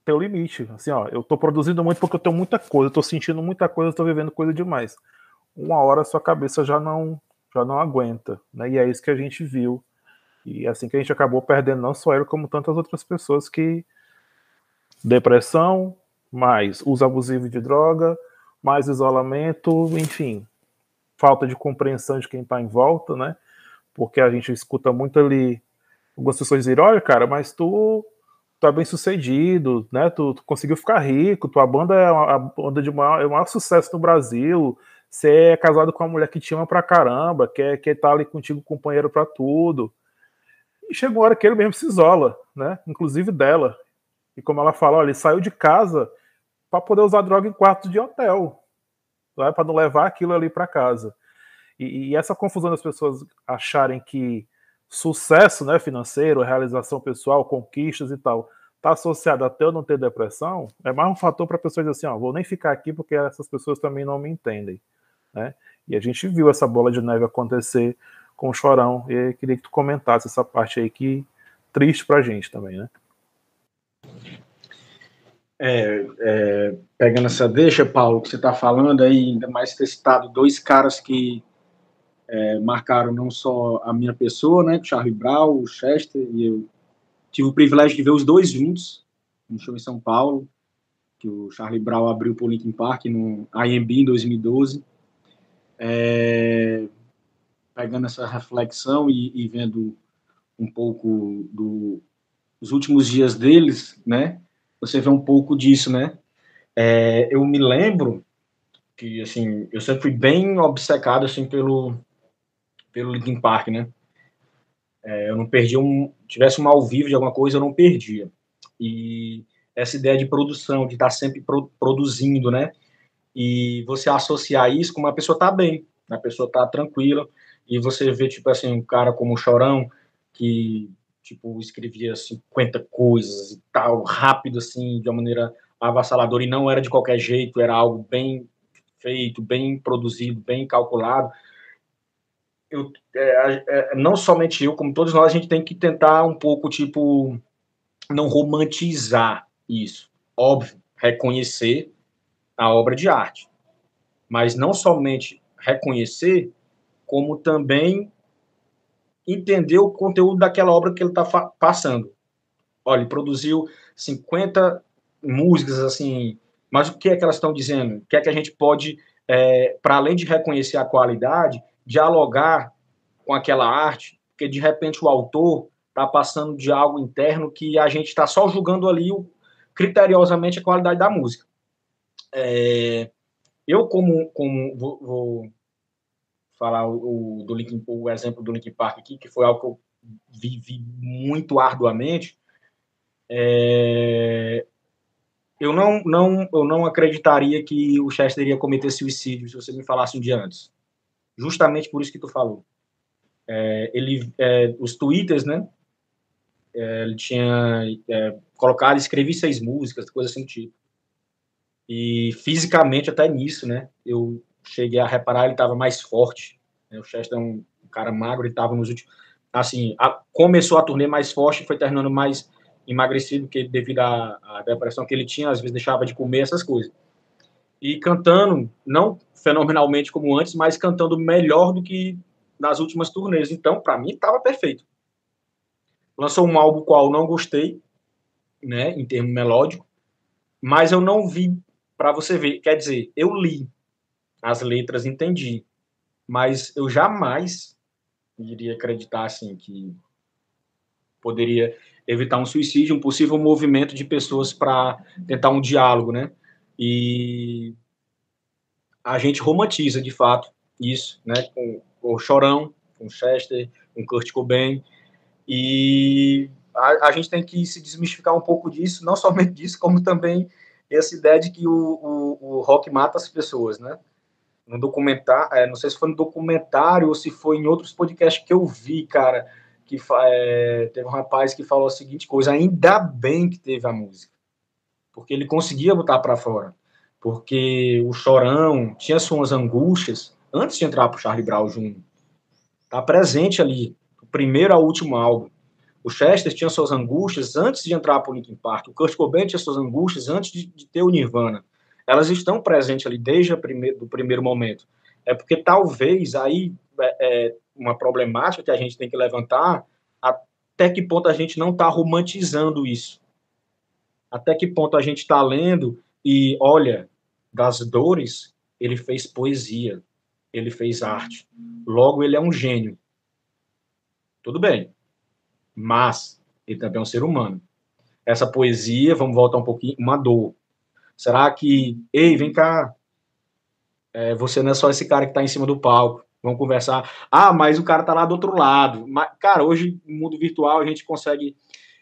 Tem um limite. Assim, ó, eu tô produzindo muito porque eu tenho muita coisa, eu tô sentindo muita coisa, tô vivendo coisa demais. Uma hora sua cabeça já não, já não aguenta, né? E é isso que a gente viu. E é assim que a gente acabou perdendo não só ele, como tantas outras pessoas que depressão, mais uso abusivo de droga, mais isolamento, enfim, falta de compreensão de quem está em volta, né? Porque a gente escuta muito ali algumas pessoas dizerem, olha, cara, mas tu, tu é bem sucedido, né? Tu, tu conseguiu ficar rico, tua banda é a banda de maior, é o maior sucesso no Brasil, Você é casado com uma mulher que te ama pra caramba, quer estar tá ali contigo, companheiro para tudo. E chega uma hora que ele mesmo se isola, né? Inclusive dela. E como ela fala, olha, ele saiu de casa para poder usar droga em quartos de hotel, né? para não levar aquilo ali para casa. E, e, essa confusão das pessoas acharem que sucesso né, financeiro, realização pessoal, conquistas e tal, está associado até eu não ter depressão, é mais um fator para a pessoa dizer assim, ó, vou nem ficar aqui porque essas pessoas também não me entendem. Né? E a gente viu essa bola de neve acontecer com o Chorão, e queria que tu comentasse essa parte aí que triste para a gente também, né? É, é, pegando essa deixa, Paulo, que você está falando aí, ainda mais ter citado dois caras que é, marcaram não só a minha pessoa, né, Charlie Brown, o Chester, e eu tive o privilégio de ver os dois juntos no show em São Paulo, que o Charlie Brown abriu para o Linkin Park no IMB em 2012. É, pegando essa reflexão e, e vendo um pouco do, dos últimos dias deles, né, você vê um pouco disso, né? É, eu me lembro que, assim, eu sempre fui bem obcecado, assim, pelo, pelo Linkin Park, né? É, eu não perdia um... Tivesse um ao vivo de alguma coisa, eu não perdia. E essa ideia de produção, de estar sempre pro, produzindo, né? E você associar isso com uma pessoa tá bem, a pessoa tá tranquila, e você vê, tipo assim, um cara como o Chorão, que tipo, escrevia 50 coisas e tal, rápido, assim, de uma maneira avassaladora, e não era de qualquer jeito, era algo bem feito, bem produzido, bem calculado. Eu, é, é, não somente eu, como todos nós, a gente tem que tentar um pouco, tipo, não romantizar isso. Óbvio, reconhecer a obra de arte. Mas não somente reconhecer, como também entender o conteúdo daquela obra que ele está passando. Olha, ele produziu 50 músicas, assim, mas o que é que elas estão dizendo? O que é que a gente pode, é, para além de reconhecer a qualidade, dialogar com aquela arte? Porque, de repente, o autor está passando de algo interno que a gente está só julgando ali o, criteriosamente a qualidade da música. É, eu, como, como vou, vou falar o, do Linkin, o exemplo do Linkin Park aqui, que foi algo que eu vivi muito arduamente, é, eu não, não, eu não acreditaria que o Chester iria cometer suicídio se você me falasse um dia antes. Justamente por isso que tu falou. É, ele, é, os twitters, né? É, ele tinha é, colocado, escrevi seis músicas, coisa assim do tipo. E fisicamente até nisso, né? Eu cheguei a reparar, ele estava mais forte. Né? O Chester é um cara magro, ele estava nos últimos. Assim, a, começou a turnê mais forte, foi terminando mais emagrecido, que devido à, à, depressão que ele tinha, às vezes deixava de comer essas coisas. E cantando, não fenomenalmente como antes, mas cantando melhor do que nas últimas turnês. Então, para mim, estava perfeito. Lançou um álbum qual não gostei, né, em termo melódico, mas eu não vi para você ver. Quer dizer, eu li as letras, entendi, mas eu jamais iria acreditar assim que poderia evitar um suicídio, um possível movimento de pessoas para tentar um diálogo, né? E a gente romantiza de fato isso, né? Com, o Chorão, com Chester, com Kurt Cobain e a, a, gente tem que se desmistificar um pouco disso, não somente disso, como também essa ideia de que o, o, o rock mata as pessoas, né? No documentário, é, não sei se foi no documentário ou se foi em outros podcasts que eu vi, cara, que é, teve um rapaz que falou a seguinte coisa: ainda bem que teve a música, porque ele conseguia botar para fora, porque o Chorão tinha suas angústias antes de entrar para o Charlie Brown Jr. Tá presente ali, do primeiro ao último álbum. O Chester tinha suas angústias antes de entrar para o Linkin Park. O Kurt Cobain tinha suas angústias antes de, de ter o Nirvana. Elas estão presentes ali desde o primeiro, primeiro momento. É porque talvez aí é, é, uma problemática que a gente tem que levantar até que ponto a gente não está romantizando isso. Até que ponto a gente está lendo e, olha, das dores, ele fez poesia, ele fez arte. Logo, ele é um gênio. Tudo bem mas ele também é um ser humano. Essa poesia, vamos voltar um pouquinho, uma dor. Será que, ei, vem cá, É, você não é só esse cara que está em cima do palco. Vamos conversar. Ah, mas o cara está lá do outro lado. Mas, cara, hoje no mundo virtual a gente consegue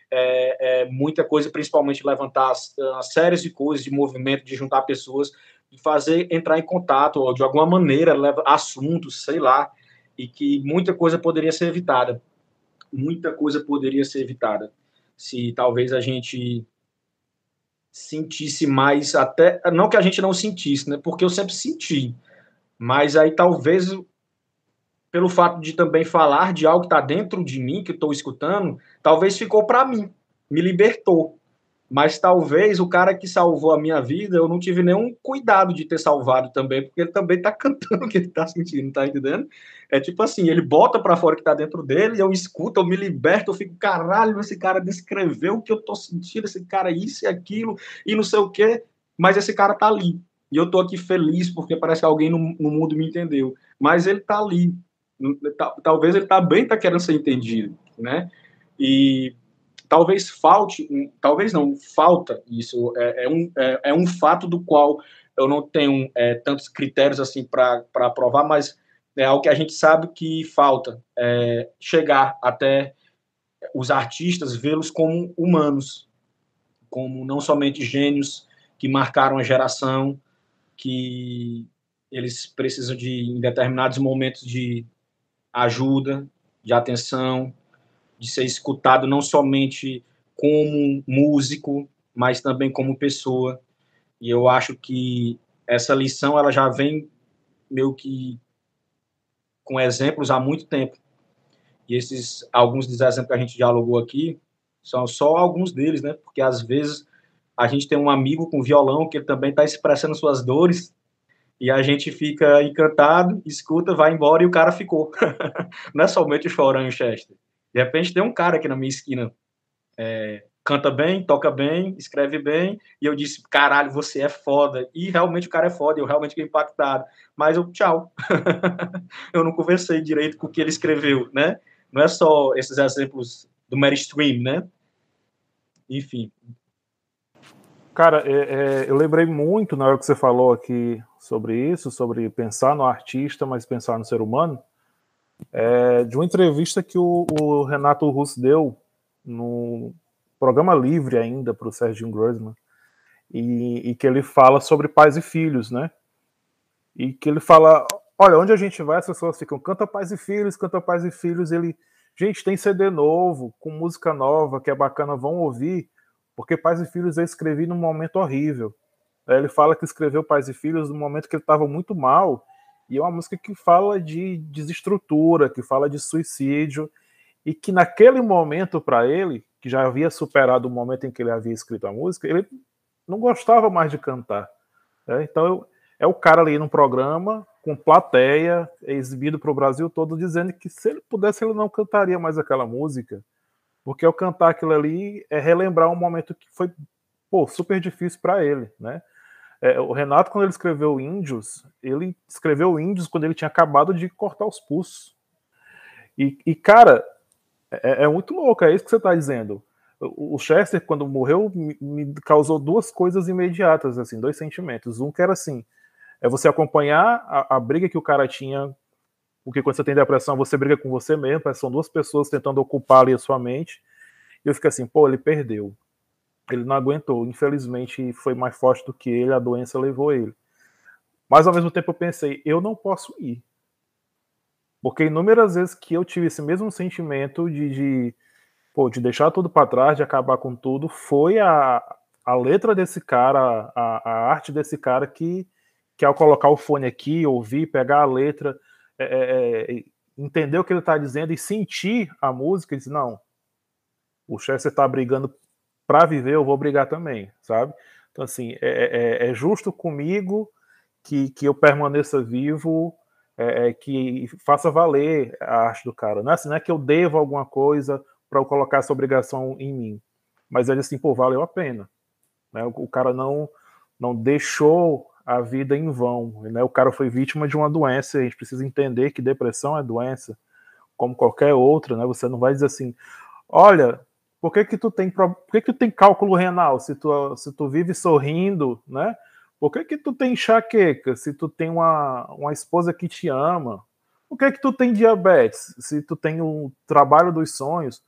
é, é, muita coisa, principalmente levantar as, as séries de coisas, de movimento, de juntar pessoas, de fazer entrar em contato, ou de alguma maneira, leva assuntos, sei lá, e que muita coisa poderia ser evitada. Muita coisa poderia ser evitada se talvez a gente sentisse mais até não que a gente não sentisse, né? Porque eu sempre senti, mas aí talvez pelo fato de também falar de algo que está dentro de mim que estou escutando, talvez ficou para mim, me libertou. Mas talvez o cara que salvou a minha vida, eu não tive nenhum cuidado de ter salvado também, porque ele também tá cantando o que ele tá sentindo, tá entendendo? É tipo assim, ele bota para fora o que tá dentro dele, eu escuto, eu me liberto, eu fico, caralho, esse cara descreveu o que eu tô sentindo, esse cara isso e aquilo, e não sei o quê, mas esse cara tá ali. E eu tô aqui feliz porque parece que alguém no, no mundo me entendeu. Mas ele tá ali. Talvez ele também tá querendo ser entendido, né? E talvez falte, talvez não, falta isso, é, é um, é, é, um fato do qual eu não tenho é, tantos critérios assim para provar, mas é algo que a gente sabe que falta, é, chegar até os artistas, vê-los como humanos, como não somente gênios que marcaram a geração, que eles precisam de, em determinados momentos, de ajuda, de atenção, de ser escutado não somente como músico, mas também como pessoa. E eu acho que essa lição ela já vem meio que com exemplos há muito tempo. E esses alguns dos exemplos que a gente dialogou aqui são só alguns deles, né? Porque às vezes a gente tem um amigo com violão que também está expressando suas dores e a gente fica encantado, escuta, vai embora e o cara ficou. Não é somente chorando, Chester. De repente tem um cara aqui na minha esquina, é, canta bem, toca bem, escreve bem, e eu disse, caralho, você é foda. E realmente o cara é foda, eu realmente fiquei impactado. Mas eu, tchau. eu não conversei direito com o que ele escreveu, né? Não é só esses exemplos do Mary Stream, né? Enfim. Cara, é, é, eu lembrei muito na hora que você falou aqui sobre isso, sobre pensar no artista, mas pensar no ser humano é, de uma entrevista que o, o, Renato Russo deu no programa livre ainda para o Serginho Grossman, e, e, que ele fala sobre pais e filhos, né? E que ele fala, olha, onde a gente vai, as pessoas ficam, canta pais e filhos, canta pais e filhos, ele, gente, tem CD novo, com música nova, que é bacana, vão ouvir, porque Pais e Filhos eu escrevi num momento horrível. Ele fala que escreveu Pais e Filhos no momento que ele estava muito mal, e é uma música que fala de desestrutura, que fala de suicídio, e que naquele momento para ele, que já havia superado o momento em que ele havia escrito a música, ele não gostava mais de cantar. Né? Então é o cara ali num programa com plateia, exibido para o Brasil todo, dizendo que se ele pudesse ele não cantaria mais aquela música, porque ao cantar aquilo ali é relembrar um momento que foi pô, super difícil para ele, né? É, o Renato, quando ele escreveu Índios, ele escreveu Índios quando ele tinha acabado de cortar os pulsos. E, e cara, é, é, muito louco, é isso que você está dizendo. O Chester, quando morreu, me, me, causou duas coisas imediatas, assim, dois sentimentos. Um que era assim, é você acompanhar a, a briga que o cara tinha, porque quando você tem depressão, você briga com você mesmo, são duas pessoas tentando ocupar ali a sua mente, e eu fico assim, pô, ele perdeu ele não aguentou. Infelizmente, foi mais forte do que ele, a doença levou ele. Mas ao mesmo tempo eu pensei, eu não posso ir. Porque inúmeras vezes que eu tive esse mesmo sentimento de, de, pô, de deixar tudo para trás, de acabar com tudo, foi a, a letra desse cara, a, a arte desse cara que, que ao colocar o fone aqui, ouvir, pegar a letra, é, é, é entender o que ele está dizendo e sentir a música, e dizer, não, o Chester está brigando para viver eu vou brigar também, sabe? Então, assim, é, é, é justo comigo que, que eu permaneça vivo, é, é, que faça valer a arte do cara. Não é, assim, não é que eu devo alguma coisa para eu colocar essa obrigação em mim, mas ele assim, pô, valeu a pena. Né? O, o cara não, não deixou a vida em vão. Né? O cara foi vítima de uma doença. A gente precisa entender que depressão é doença, como qualquer outra. Né? Você não vai dizer assim: olha, por que, que tu tem por que, que tu tem cálculo renal se tu, se tu vive sorrindo, né? Por que, que tu tem enxaqueca se tu tem uma, uma esposa que te ama? Por que, que tu tem diabetes se tu tem o trabalho dos sonhos?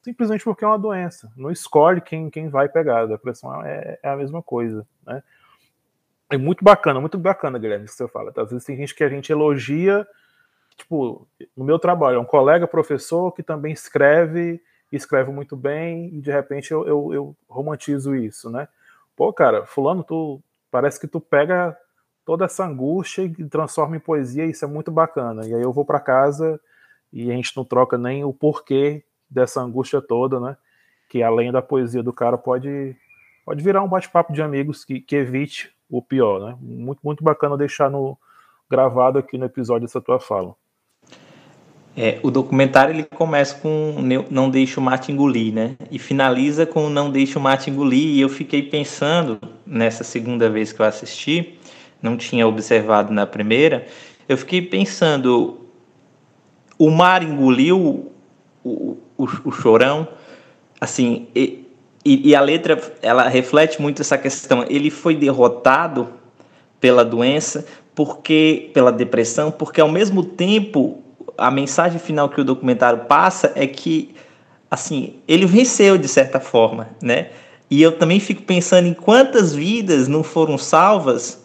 Simplesmente porque é uma doença. Não escolhe quem, quem vai pegar. A depressão é, é a mesma coisa, né? É muito bacana, muito bacana, Guilherme, que você fala. Às vezes tem gente que a gente elogia, tipo, no meu trabalho, é um colega professor que também escreve, escreve muito bem, e de repente eu, eu, eu romantizo isso, né? Pô, cara, fulano, tu parece que tu pega toda essa angústia e transforma em poesia, isso é muito bacana. E aí eu vou para casa e a gente não troca nem o porquê dessa angústia toda, né? Que além da poesia do cara pode pode virar um bate-papo de amigos que, que evite o pior, né? Muito, muito bacana deixar no gravado aqui no episódio essa tua fala. É, o documentário ele começa com Não Deixe o Mate Engolir, né? E finaliza com Não Deixe o Mate Engolir. E eu fiquei pensando, nessa segunda vez que eu assisti, não tinha observado na primeira, eu fiquei pensando: o mar engoliu o, o, o, chorão, assim, e, e, e a letra ela reflete muito essa questão. Ele foi derrotado pela doença, porque pela depressão, porque ao mesmo tempo a mensagem final que o documentário passa é que assim ele venceu de certa forma, né? E eu também fico pensando em quantas vidas não foram salvas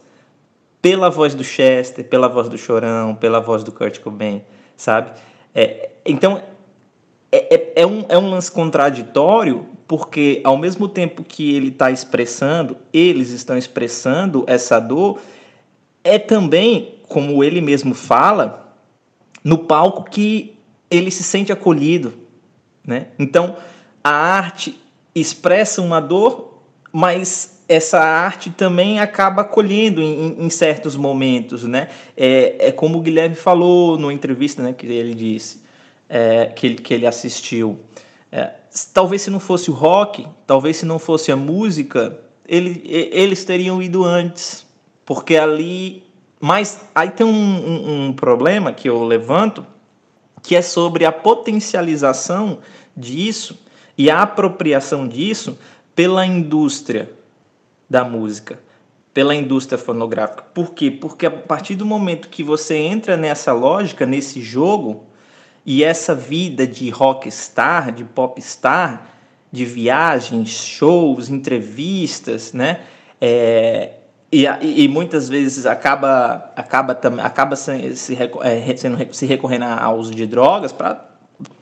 pela voz do Chester, pela voz do Chorão, pela voz do Kurt Cobain, sabe? É, então é, é, é, um, é um lance contraditório porque ao mesmo tempo que ele está expressando, eles estão expressando essa dor, é também, como ele mesmo fala, no palco que ele se sente acolhido, né? Então, a arte expressa uma dor, mas essa arte também acaba acolhendo em, em certos momentos, né? É, é, como o Guilherme falou numa entrevista, né, que ele disse, é, que, ele, que ele assistiu. É, talvez se não fosse o rock, talvez se não fosse a música, ele, eles teriam ido antes, porque ali. Mas aí tem um, um, um problema que eu levanto, que é sobre a potencialização disso e a apropriação disso pela indústria da música, pela indústria fonográfica. Por quê? Porque a partir do momento que você entra nessa lógica, nesse jogo, e essa vida de rockstar, de popstar, de viagens, shows, entrevistas, né? É, e, e, muitas vezes acaba acaba acaba se, se, é, sendo, se recorrendo ao uso de drogas para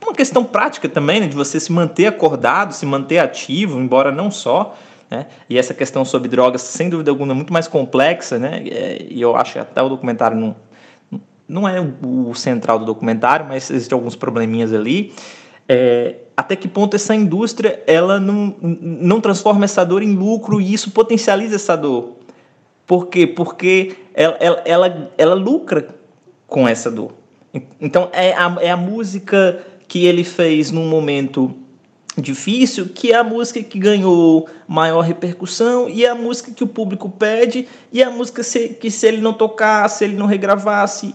uma questão prática também, né, de você se manter acordado, se manter ativo, embora não só, né? E essa questão sobre drogas, sem dúvida alguma, é muito mais complexa, né? É, e eu acho que até o documentário não, não é o central do documentário, mas existem alguns probleminhas ali. É, até que ponto essa indústria ela não, não transforma essa dor em lucro e isso potencializa essa dor? Por quê? Porque ela, ela, ela, ela lucra com essa dor. Então é a, é a música que ele fez num momento difícil que é a música que ganhou maior repercussão e é a música que o público pede e é a música que se ele não tocasse, ele não regravasse,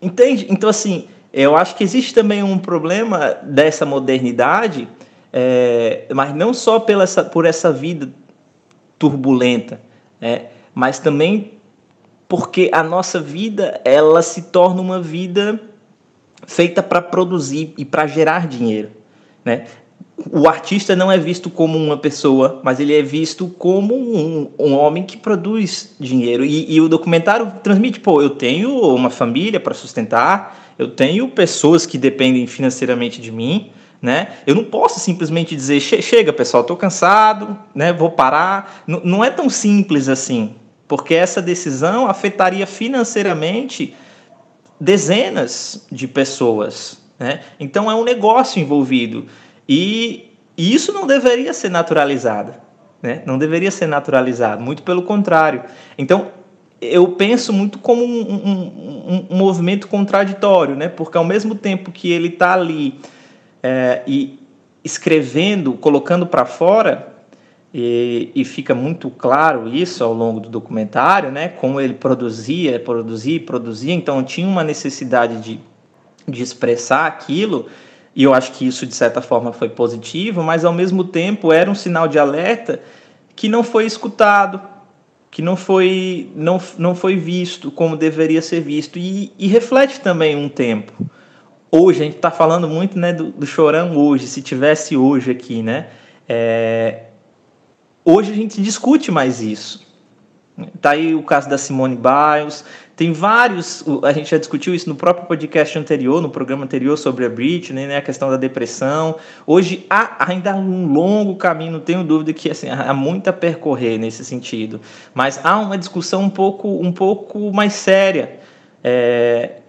Entende? Então, assim, eu acho que existe também um problema dessa modernidade, é, mas não só pela essa, por essa vida turbulenta, é, mas também porque a nossa vida ela se torna uma vida feita para produzir e para gerar dinheiro, né? o artista não é visto como uma pessoa, mas ele é visto como um, um homem que produz dinheiro. E, e, o documentário transmite: pô, eu tenho uma família para sustentar, eu tenho pessoas que dependem financeiramente de mim. Né? Eu não posso simplesmente dizer chega pessoal, estou cansado, né? Vou parar. N não é tão simples assim, porque essa decisão afetaria financeiramente dezenas de pessoas, né? Então é um negócio envolvido. E, isso não deveria ser naturalizado, né? Não deveria ser naturalizado, muito pelo contrário. Então, eu penso muito como um, um, um, movimento contraditório, né? Porque ao mesmo tempo que ele está ali é, e escrevendo, colocando para fora, e, e, fica muito claro isso ao longo do documentário, né? Como ele produzia, produzia, produzia. Então tinha uma necessidade de, de expressar aquilo e eu acho que isso, de certa forma, foi positivo, mas ao mesmo tempo era um sinal de alerta que não foi escutado, que não foi, não, não foi visto como deveria ser visto e, e reflete também um tempo. Hoje, a gente está falando muito né, do, do Chorão hoje, se tivesse hoje aqui, né? É, hoje a gente discute mais isso. Tá aí o caso da Simone Biles, tem vários, a gente já discutiu isso no próprio podcast anterior, no programa anterior sobre a Britney, né, a questão da depressão. Hoje há ainda um longo caminho, não tenho dúvida que assim, há muito a percorrer nesse sentido, mas há uma discussão um pouco, um pouco mais séria é,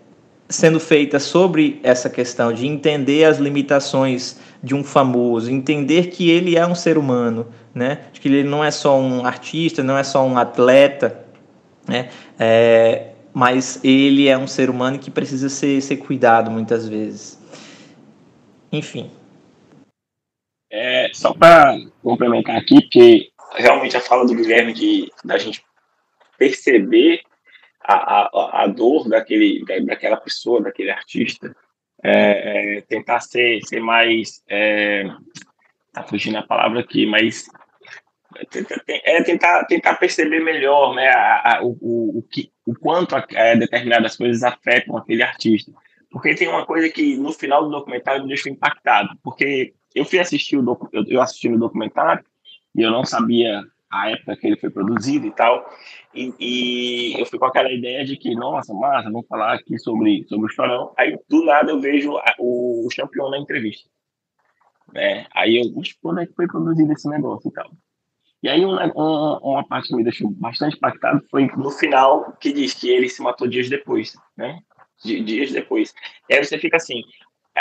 sendo feita sobre essa questão de entender as limitações de um famoso, entender que ele é um ser humano, né? Que ele não é só um artista, não é só um atleta, né? É, mas ele é um ser humano que precisa ser, ser cuidado muitas vezes. Enfim. É, só para complementar aqui, porque realmente a fala do Guilherme de da gente perceber a, a, a dor daquele, daquela pessoa, daquele artista, é, é, tentar ser, ser mais. É, tá fugindo a palavra aqui, mas é tentar, tentar perceber melhor né, a, a, o, o, que, o quanto a, a determinadas coisas afetam aquele artista. Porque tem uma coisa que no final do documentário me deixou impactado. Porque eu fui assistir o eu, eu assisti o documentário e eu não sabia a época que ele foi produzido e tal. E, e, eu fui com aquela ideia de que, nossa, massa, vamos falar aqui sobre, sobre o Chorão. Aí, do nada, eu vejo o, o campeão na entrevista. Né? Aí eu, quando é que foi produzido esse negócio e tal? E aí uma, uma, uma, parte que me deixou bastante impactado foi no final que diz que ele se matou dias depois, né? Dias depois. E aí você fica assim,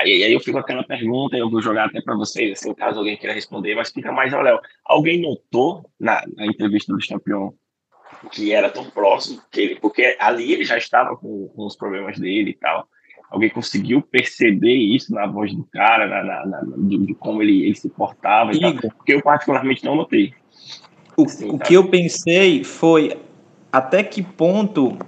aí, aí eu fico com aquela pergunta, eu vou jogar até para vocês, assim, caso alguém queira responder, mas fica mais, olha, Léo, alguém notou na, na entrevista do campeão que era tão próximo, que ele, porque ali ele já estava com, com os problemas dele e tal. Alguém conseguiu perceber isso na voz do cara, na, na, na de, de, como ele, ele se portava e tal, porque eu particularmente não notei. O, Sim, o tá. que eu pensei foi até que ponto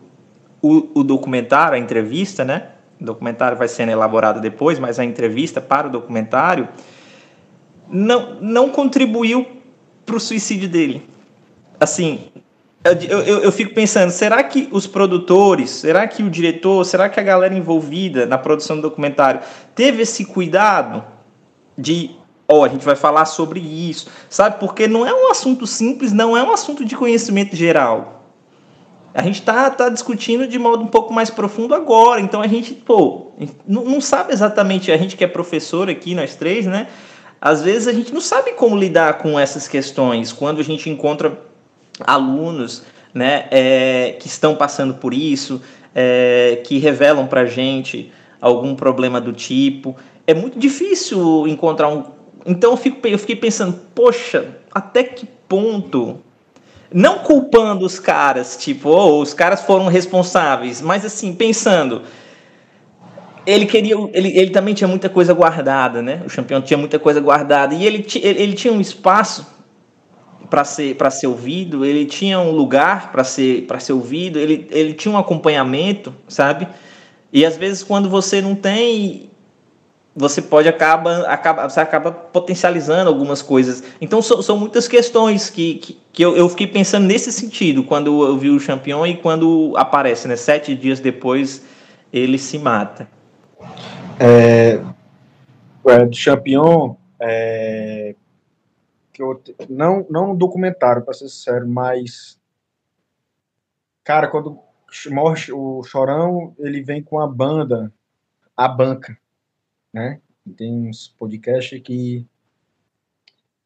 o, o documentário, a entrevista, né? O documentário vai sendo elaborado depois, mas a entrevista para o documentário não, não contribuiu para o suicídio dele. Assim, eu, eu, eu, fico pensando, será que os produtores, será que o diretor, será que a galera envolvida na produção do documentário teve esse cuidado de oh, a gente vai falar sobre isso, sabe? Porque não é um assunto simples, não é um assunto de conhecimento geral. A gente está tá discutindo de modo um pouco mais profundo agora, então a gente, pô, não, sabe exatamente, a gente que é professor aqui, nós três, né? Às vezes a gente não sabe como lidar com essas questões quando a gente encontra alunos né, é, que estão passando por isso, é, que revelam para a gente algum problema do tipo. É muito difícil encontrar um, então eu, fico, eu fiquei pensando, poxa, até que ponto? Não culpando os caras, tipo, oh, os caras foram responsáveis, mas assim, pensando, ele queria, ele, ele também tinha muita coisa guardada, né? O campeão tinha muita coisa guardada e ele, ele, tinha um espaço para ser para ser ouvido, ele tinha um lugar para ser para ser ouvido, ele, ele tinha um acompanhamento, sabe? E às vezes quando você não tem você pode acaba, acaba você acaba potencializando algumas coisas. Então são, são muitas questões que, que, que eu, eu, fiquei pensando nesse sentido quando eu vi o campeão e quando aparece, né? Sete dias depois ele se mata. É, é, do campeão, é, que eu, não, não no documentário, para ser sincero, mas cara, quando morre o Chorão, ele vem com a banda, a banca né? Tem uns podcasts que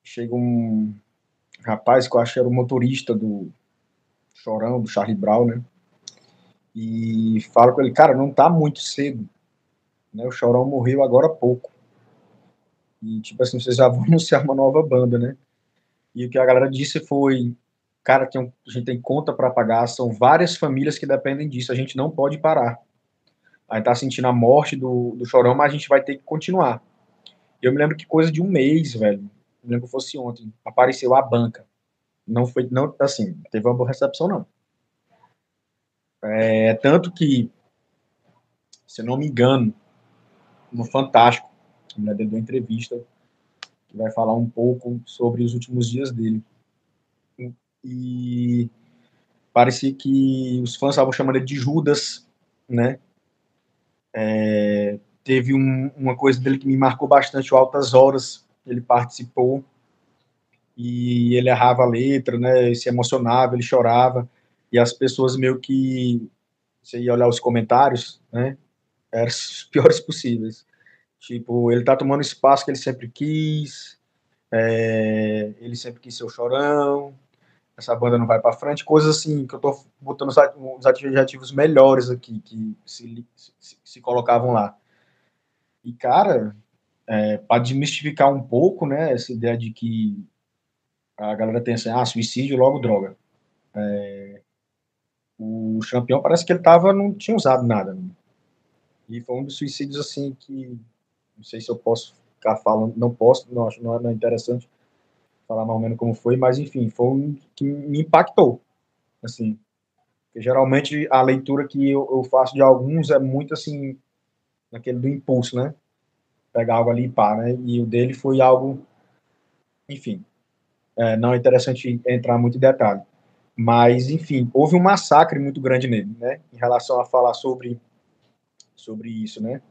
chega um rapaz que eu acho que era o motorista do Chorão, do Charlie Brown, né? E fala com ele, cara, não tá muito cedo. Né? O Chorão morreu agora há pouco. E, tipo assim, vocês já vão anunciar uma nova banda, né? E o que a galera disse foi, cara, tem um, a gente tem conta para pagar, são várias famílias que dependem disso, a gente não pode parar a gente tá sentindo a morte do, do Chorão, mas a gente vai ter que continuar. Eu me lembro que coisa de um mês, velho, me lembro que fosse ontem, apareceu a banca. Não foi, não, assim, teve uma boa recepção, não. É, tanto que, se eu não me engano, no Fantástico, mulher dele deu uma entrevista que vai falar um pouco sobre os últimos dias dele. E parecia que os fãs estavam chamando ele de Judas, né? É, teve um, uma coisa dele que me marcou bastante, o Altas Horas, ele participou e ele errava a letra, né? Se emocionava, ele chorava e as pessoas meio que você ia olhar os comentários, né? Eram os piores possíveis. Tipo, ele tá tomando espaço que ele sempre quis, é, ele sempre quis ser o chorão, essa banda não vai para frente, coisas assim, que eu tô botando os, os adjetivos melhores aqui, que se, se, se colocavam lá. E, cara, é, para desmistificar um pouco, né, essa ideia de que a galera tem assim, ah, suicídio, logo droga. É, o campeão parece que ele tava, não tinha usado nada. Né? E foi um dos suicídios, assim, que não sei se eu posso ficar falando, não posso, não acho, não é, não é interessante, falar mais ou menos como foi, mas enfim, foi um que me impactou, assim, geralmente a leitura que eu, eu, faço de alguns é muito assim, naquele do impulso, né, pegar algo ali e pá, né, e o dele foi algo, enfim, é, não é interessante entrar muito em detalhe, mas enfim, houve um massacre muito grande nele, né, em relação a falar sobre, sobre isso, né,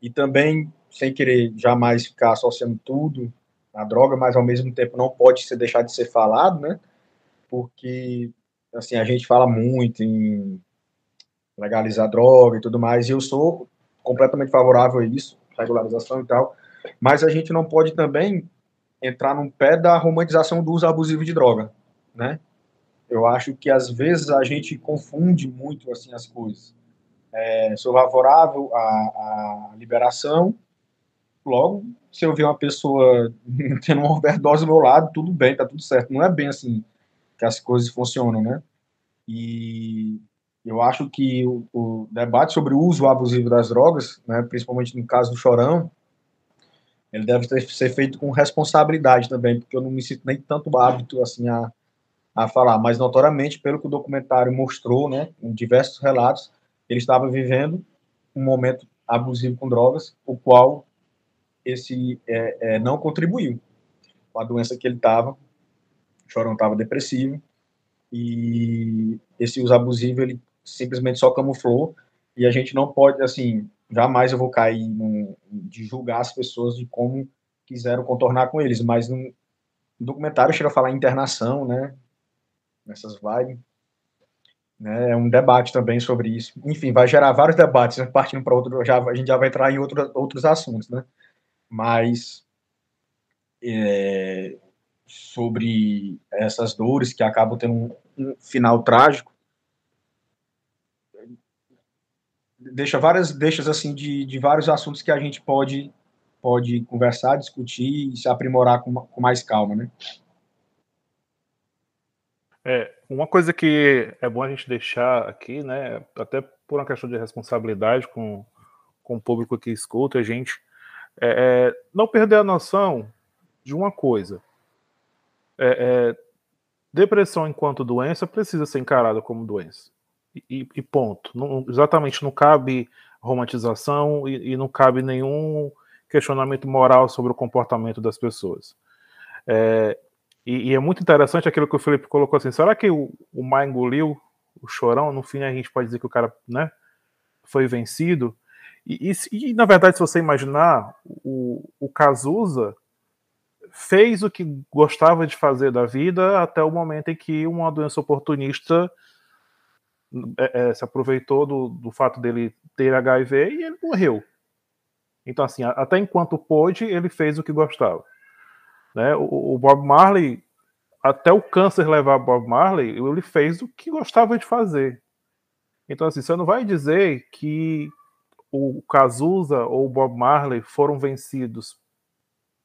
e também, sem querer jamais ficar associando tudo, a droga, mas ao mesmo tempo não pode ser deixar de ser falado, né? Porque assim a gente fala muito em legalizar droga e tudo mais, e eu sou completamente favorável a isso, regularização e tal, mas a gente não pode também entrar no pé da romantização do uso abusivo de droga, né? Eu acho que às vezes a gente confunde muito assim as coisas. É, sou favorável à, à liberação, logo se eu ver uma pessoa tendo uma overdose do meu lado, tudo bem, tá tudo certo. Não é bem assim que as coisas funcionam, né? E eu acho que o, o debate sobre o uso abusivo das drogas, né, principalmente no caso do Chorão, ele deve ter, ser feito com responsabilidade também, porque eu não me sinto nem tanto hábito assim a, a falar, mas notoriamente, pelo que o documentário mostrou, né, em diversos relatos, ele estava vivendo um momento abusivo com drogas, o qual esse é, é, não contribuiu com a doença que ele estava. Chorão estava depressivo e esse uso abusivo ele simplesmente só camuflou e a gente não pode, assim, jamais eu vou cair no, de julgar as pessoas de como quiseram contornar com eles, mas no, documentário chega a falar internação, né, nessas vibes, né, é um debate também sobre isso. Enfim, vai gerar vários debates, né, partindo para outro, já, a gente já vai entrar em outro, outros assuntos, né mas é, sobre essas dores que acabam tendo um, um, final trágico deixa várias deixas assim de, de vários assuntos que a gente pode pode conversar discutir e se aprimorar com, com mais calma né? É, uma coisa que é bom a gente deixar aqui, né, até por uma questão de responsabilidade com, com o público que escuta a gente, é, é, não perder a noção de uma coisa. É, é, depressão enquanto doença precisa ser encarada como doença. E, e ponto. Não, exatamente, não cabe romantização e, e, não cabe nenhum questionamento moral sobre o comportamento das pessoas. É, e, e, é muito interessante aquilo que o Felipe colocou assim: será que o, o engoliu o chorão? No fim, a gente pode dizer que o cara né, foi vencido. E, e, e, na verdade, se você imaginar, o, o Cazuza fez o que gostava de fazer da vida até o momento em que uma doença oportunista é, é, se aproveitou do, do fato dele ter HIV e ele morreu. Então, assim, até enquanto pôde, ele fez o que gostava. Né? O, o Bob Marley, até o câncer levar Bob Marley, ele fez o que gostava de fazer. Então, assim, você não vai dizer que o Cazuza ou o Bob Marley foram vencidos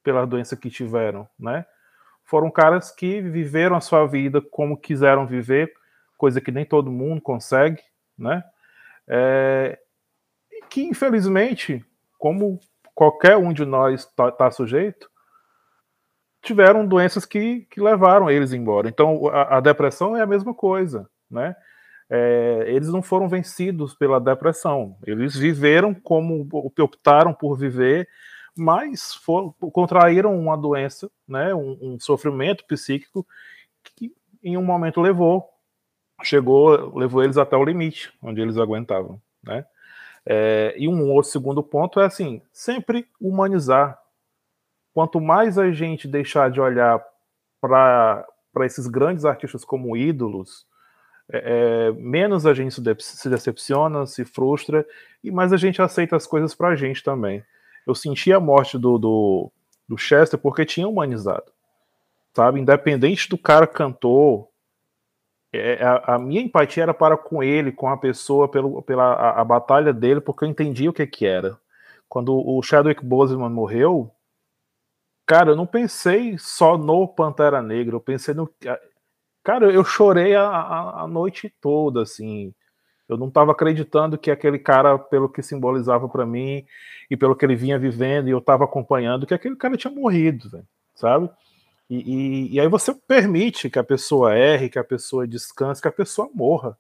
pela doença que tiveram, né? Foram caras que viveram a sua vida como quiseram viver, coisa que nem todo mundo consegue, né? É, que infelizmente, como qualquer um de nós está tá sujeito, tiveram doenças que, que levaram eles embora. Então a, a depressão é a mesma coisa, né? É, eles não foram vencidos pela depressão. Eles viveram como optaram por viver, mas foram, contraíram uma doença, né, um, um sofrimento psíquico que em um momento levou chegou, levou eles até o limite, onde eles aguentavam, né? É, e um outro segundo ponto é assim, sempre humanizar. Quanto mais a gente deixar de olhar para esses grandes artistas como ídolos, é, é, menos a gente se decepciona, se frustra, e mais a gente aceita as coisas para a gente também. Eu senti a morte do, do, do Chester porque tinha humanizado, sabe? Independente do cara cantor, é, a, a, minha empatia era para com ele, com a pessoa, pelo, pela a, a batalha dele, porque eu entendi o que que era. Quando o Chadwick Boseman morreu, cara, eu não pensei só no Pantera Negra, eu pensei no. Cara, eu chorei a, a, a noite toda, assim. Eu não estava acreditando que aquele cara, pelo que simbolizava para mim e pelo que ele vinha vivendo, e eu estava acompanhando, que aquele cara tinha morrido, véio, sabe? E, e, e, aí você permite que a pessoa erre, que a pessoa descanse, que a pessoa morra,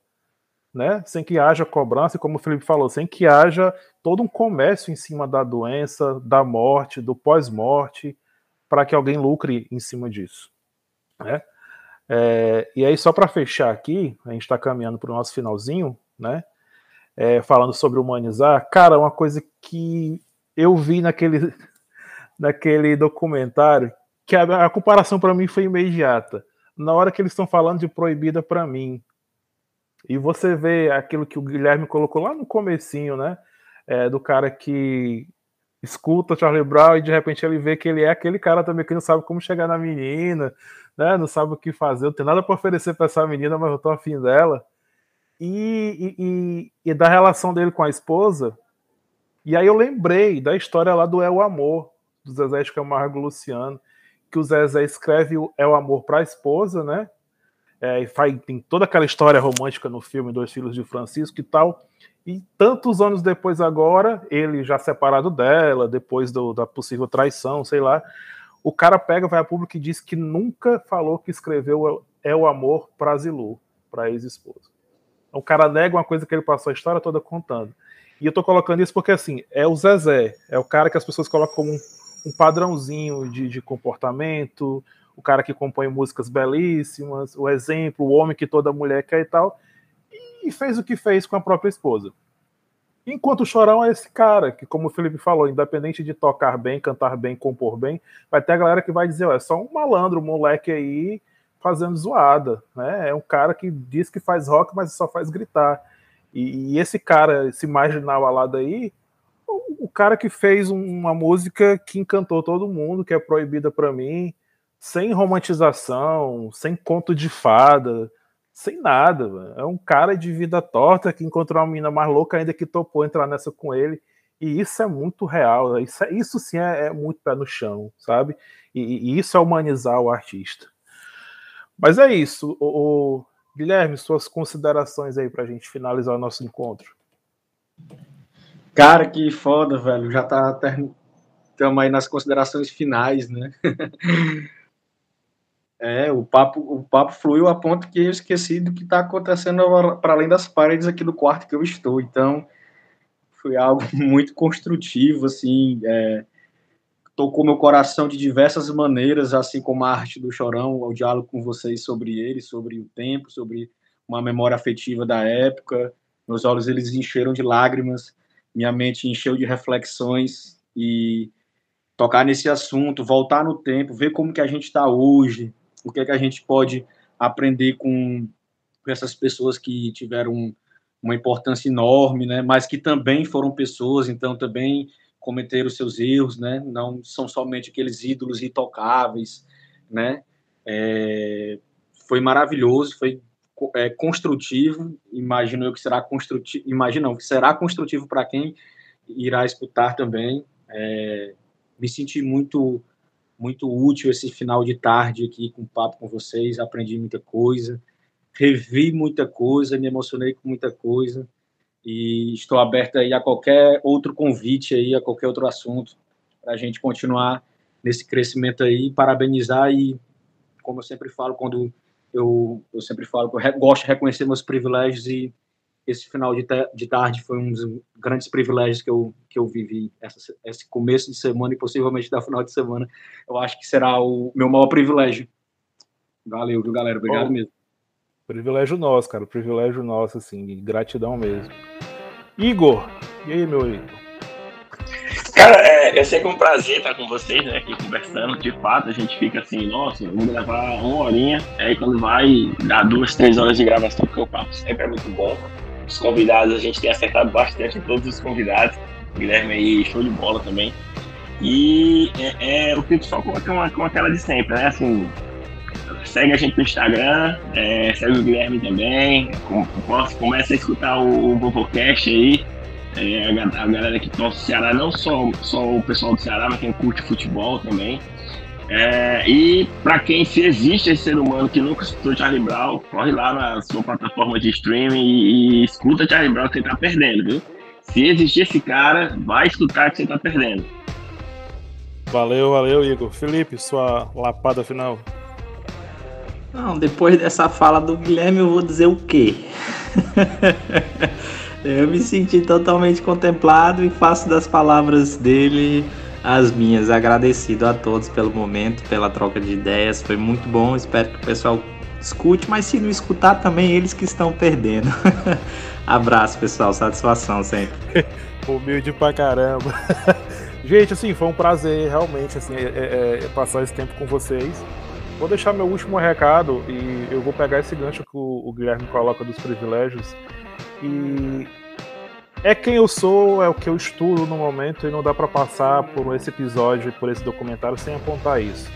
né? Sem que haja cobrança, como o Felipe falou, sem que haja todo um comércio em cima da doença, da morte, do pós-morte, para que alguém lucre em cima disso, né? É, e aí, só para fechar aqui, a gente está caminhando para o nosso finalzinho, né? É, falando sobre humanizar, cara, uma coisa que eu vi naquele, naquele documentário que a, a comparação para mim foi imediata. Na hora que eles estão falando de proibida para mim, e você vê aquilo que o Guilherme colocou lá no comecinho, né? É, do cara que escuta Charlie Brown e de repente ele vê que ele é aquele cara também que não sabe como chegar na menina, né? Não sabe o que fazer, não tem nada para oferecer para essa menina, mas eu tô afim dela. E, e, e, e, da relação dele com a esposa. E aí eu lembrei da história lá do É o Amor, do Zezé de Camargo Luciano que o Zezé escreve é o amor para a esposa, né? É, e faz, tem toda aquela história romântica no filme Dois Filhos de Francisco e tal. E tantos anos depois, agora, ele já separado dela, depois do, da possível traição, sei lá, o cara pega, vai a público e diz que nunca falou que escreveu É o Amor para Zilu, para ex-esposa. O cara nega uma coisa que ele passou a história toda contando. E eu tô colocando isso porque, assim, é o Zezé, é o cara que as pessoas colocam como um um padrãozinho de, de comportamento, o cara que compõe músicas belíssimas, o exemplo, o homem que toda mulher quer e tal, e fez o que fez com a própria esposa. Enquanto o Chorão é esse cara que, como o Felipe falou, independente de tocar bem, cantar bem, compor bem, vai ter a galera que vai dizer, é só um malandro, um moleque aí fazendo zoada, né? É um cara que diz que faz rock, mas só faz gritar. E, e esse cara, esse marginal alado aí, o cara que fez uma música que encantou todo mundo, que é proibida para mim, sem romantização, sem conto de fada, sem nada. Mano. É um cara de vida torta que encontrou uma menina mais louca ainda que topou entrar nessa com ele. E isso é muito real. Isso, é, isso sim é, é, muito pé no chão, sabe? E, e, isso é humanizar o artista. Mas é isso. O, o Guilherme, suas considerações aí para a gente finalizar o nosso encontro. Cara, que foda, velho. Já tá estamos aí nas considerações finais, né? é, o papo, o papo fluiu a ponto que eu esqueci do que está acontecendo para além das paredes aqui do quarto que eu estou. Então, foi algo muito construtivo, assim, é, tocou meu coração de diversas maneiras, assim como a arte do Chorão, o diálogo com vocês sobre ele, sobre o tempo, sobre uma memória afetiva da época. Meus olhos eles encheram de lágrimas minha mente encheu de reflexões e tocar nesse assunto, voltar no tempo, ver como que a gente está hoje, o que é que a gente pode aprender com, essas pessoas que tiveram uma importância enorme, né? Mas que também foram pessoas, então também cometeram seus erros, né? Não são somente aqueles ídolos intocáveis, né? É, foi maravilhoso, foi é, construtivo, imagino eu que será construtivo, imagino que será construtivo para quem irá escutar também. É, me senti muito muito útil esse final de tarde aqui com papo com vocês, aprendi muita coisa, revi muita coisa, me emocionei com muita coisa. E estou aberto aí a qualquer outro convite aí, a qualquer outro assunto para a gente continuar nesse crescimento aí, parabenizar e como eu sempre falo quando eu, eu sempre falo que eu gosto de reconhecer meus privilégios e esse final de, de tarde foi um dos grandes privilégios que eu, que eu vivi, essa, esse começo de semana e possivelmente da final de semana. Eu acho que será o meu maior privilégio. Valeu, viu, galera? Obrigado Bom, mesmo. Privilégio nosso, cara. Privilégio nosso, assim, gratidão mesmo. Igor, e aí, meu Igor? Cara, é, é sempre um prazer estar com vocês, né, aqui conversando. De fato, a gente fica assim, nossa, vamos gravar uma horinha. Aí quando vai dar duas, três horas de gravação, porque o papo sempre é muito bom. Os convidados, a gente tem acertado bastante todos os convidados. O Guilherme aí, show de bola também. E é, é o só com, com, com aquela de sempre, né? Assim, segue a gente no Instagram, é, segue o Guilherme também. Com, começa a escutar o, o Vovocast aí. É, a, a, galera que torce o Ceará, não só, só o pessoal do Ceará, mas quem curte futebol também. É, e para quem se existe esse ser humano que nunca escutou Charlie Brown, corre lá na sua plataforma de streaming e, e escuta Charlie Brown que você tá perdendo, viu? Se existir esse cara, vai escutar que você tá perdendo. Valeu, valeu, Igor. Felipe, sua lapada final. Não, depois dessa fala do Guilherme, eu vou dizer o quê? eu me senti totalmente contemplado e faço das palavras dele as minhas. Agradecido a todos pelo momento, pela troca de ideias. Foi muito bom. Espero que o pessoal escute, mas se não escutar também, eles que estão perdendo. Abraço, pessoal. Satisfação sempre. Humilde pra caramba. Gente, assim, foi um prazer realmente assim, é, é, é, passar esse tempo com vocês. Vou deixar meu último recado e eu vou pegar esse gancho que o, o Guilherme coloca dos privilégios. E é quem eu sou, é o que eu estudo no momento e não dá para passar por esse episódio e por esse documentário sem apontar isso.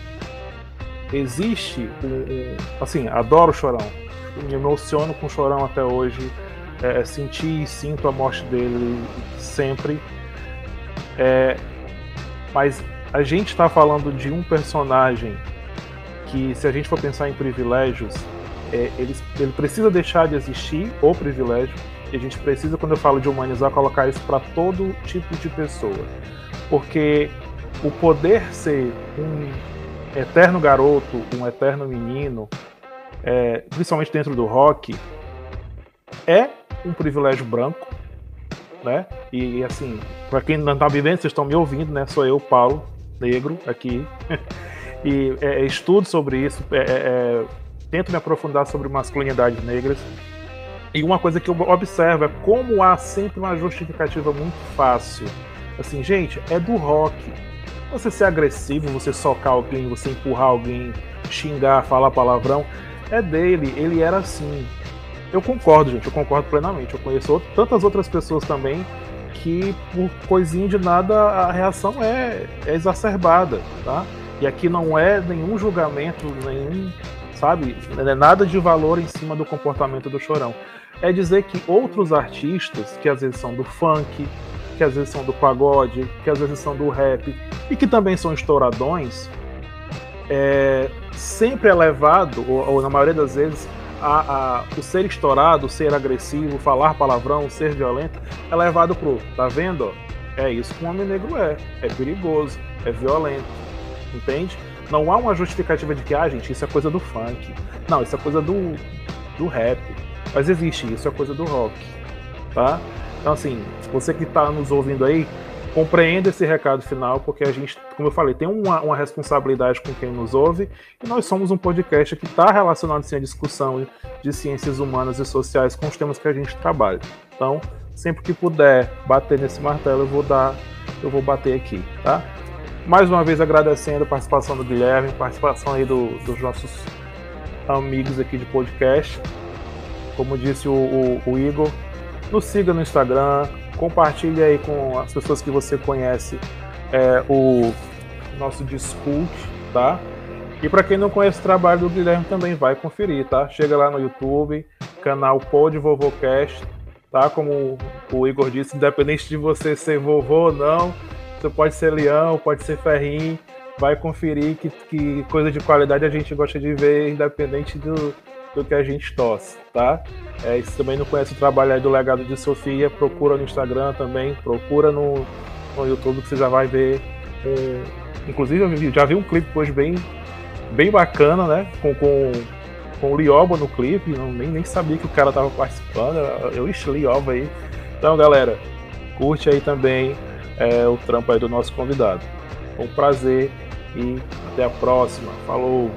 Existe assim, adoro o Chorão, me emociono com o Chorão até hoje, é, senti e sinto a morte dele sempre. É, mas a gente está falando de um personagem que, se a gente for pensar em privilégios, é, ele, ele precisa deixar de existir o privilégio, a gente precisa, quando eu falo de humanizar, colocar isso para todo tipo de pessoa. Porque o poder ser um eterno garoto, um eterno menino, é, principalmente dentro do rock, é um privilégio branco, né? E assim, para quem não está vivendo, vocês estão me ouvindo, né? Sou eu, Paulo, negro, aqui. e é, é, estudo sobre isso, é, é, é, tento me aprofundar sobre masculinidades negras. E uma coisa que eu observo é como há sempre uma justificativa muito fácil. Assim, gente, é do rock. Você ser agressivo, você socar alguém, você empurrar alguém, xingar, falar palavrão, é dele. Ele era assim. Eu concordo, gente, eu concordo plenamente. Eu conheço tantas outras pessoas também que por coisinha de nada a reação é, é exacerbada, tá? E aqui não é nenhum julgamento, nenhum, sabe, nada de valor em cima do comportamento do chorão. É dizer que outros artistas, que às vezes são do funk, que às vezes são do pagode, que às vezes são do rap, e que também são estouradões, é, sempre é levado, ou, ou na maioria das vezes, a, a, o ser estourado, o ser agressivo, falar palavrão, ser violento, é levado pro, tá vendo? É isso que um homem negro é. É perigoso, é violento. Entende? Não há uma justificativa de que, ah, gente, isso é coisa do funk. Não, isso é coisa do, do rap. Mas existe, isso é coisa do rock. Tá? Então, assim, você que está nos ouvindo aí, compreenda esse recado final, porque a gente, como eu falei, tem uma, uma responsabilidade com quem nos ouve, e nós somos um podcast que está relacionado sim, à discussão de ciências humanas e sociais com os temas que a gente trabalha. Então, sempre que puder bater nesse martelo, eu vou dar, eu vou bater aqui, tá? Mais uma vez agradecendo a participação do Guilherme, participação aí do, dos nossos amigos aqui de podcast. Como disse o, o, o Igor, nos siga no Instagram, Compartilhe aí com as pessoas que você conhece é, o nosso Discute, tá? E para quem não conhece o trabalho do Guilherme também vai conferir, tá? Chega lá no YouTube, canal Pod Vovocast, tá? Como o Igor disse, independente de você ser vovô ou não, você pode ser leão, pode ser ferrinho, vai conferir que, que coisa de qualidade a gente gosta de ver, independente do, do que a gente torce, tá? É, se também não conhece o trabalho do Legado de Sofia, procura no Instagram também, procura no, no YouTube que você já vai ver. Um, inclusive, eu já vi um clipe hoje bem, bem bacana, né? Com, com, com o Lioba no clipe, não, nem, nem sabia que o cara tava participando. Eu, ixi, Lioba aí. Então, galera, curte aí também é, o trampo aí do nosso convidado. Foi um prazer e até a próxima. Falou!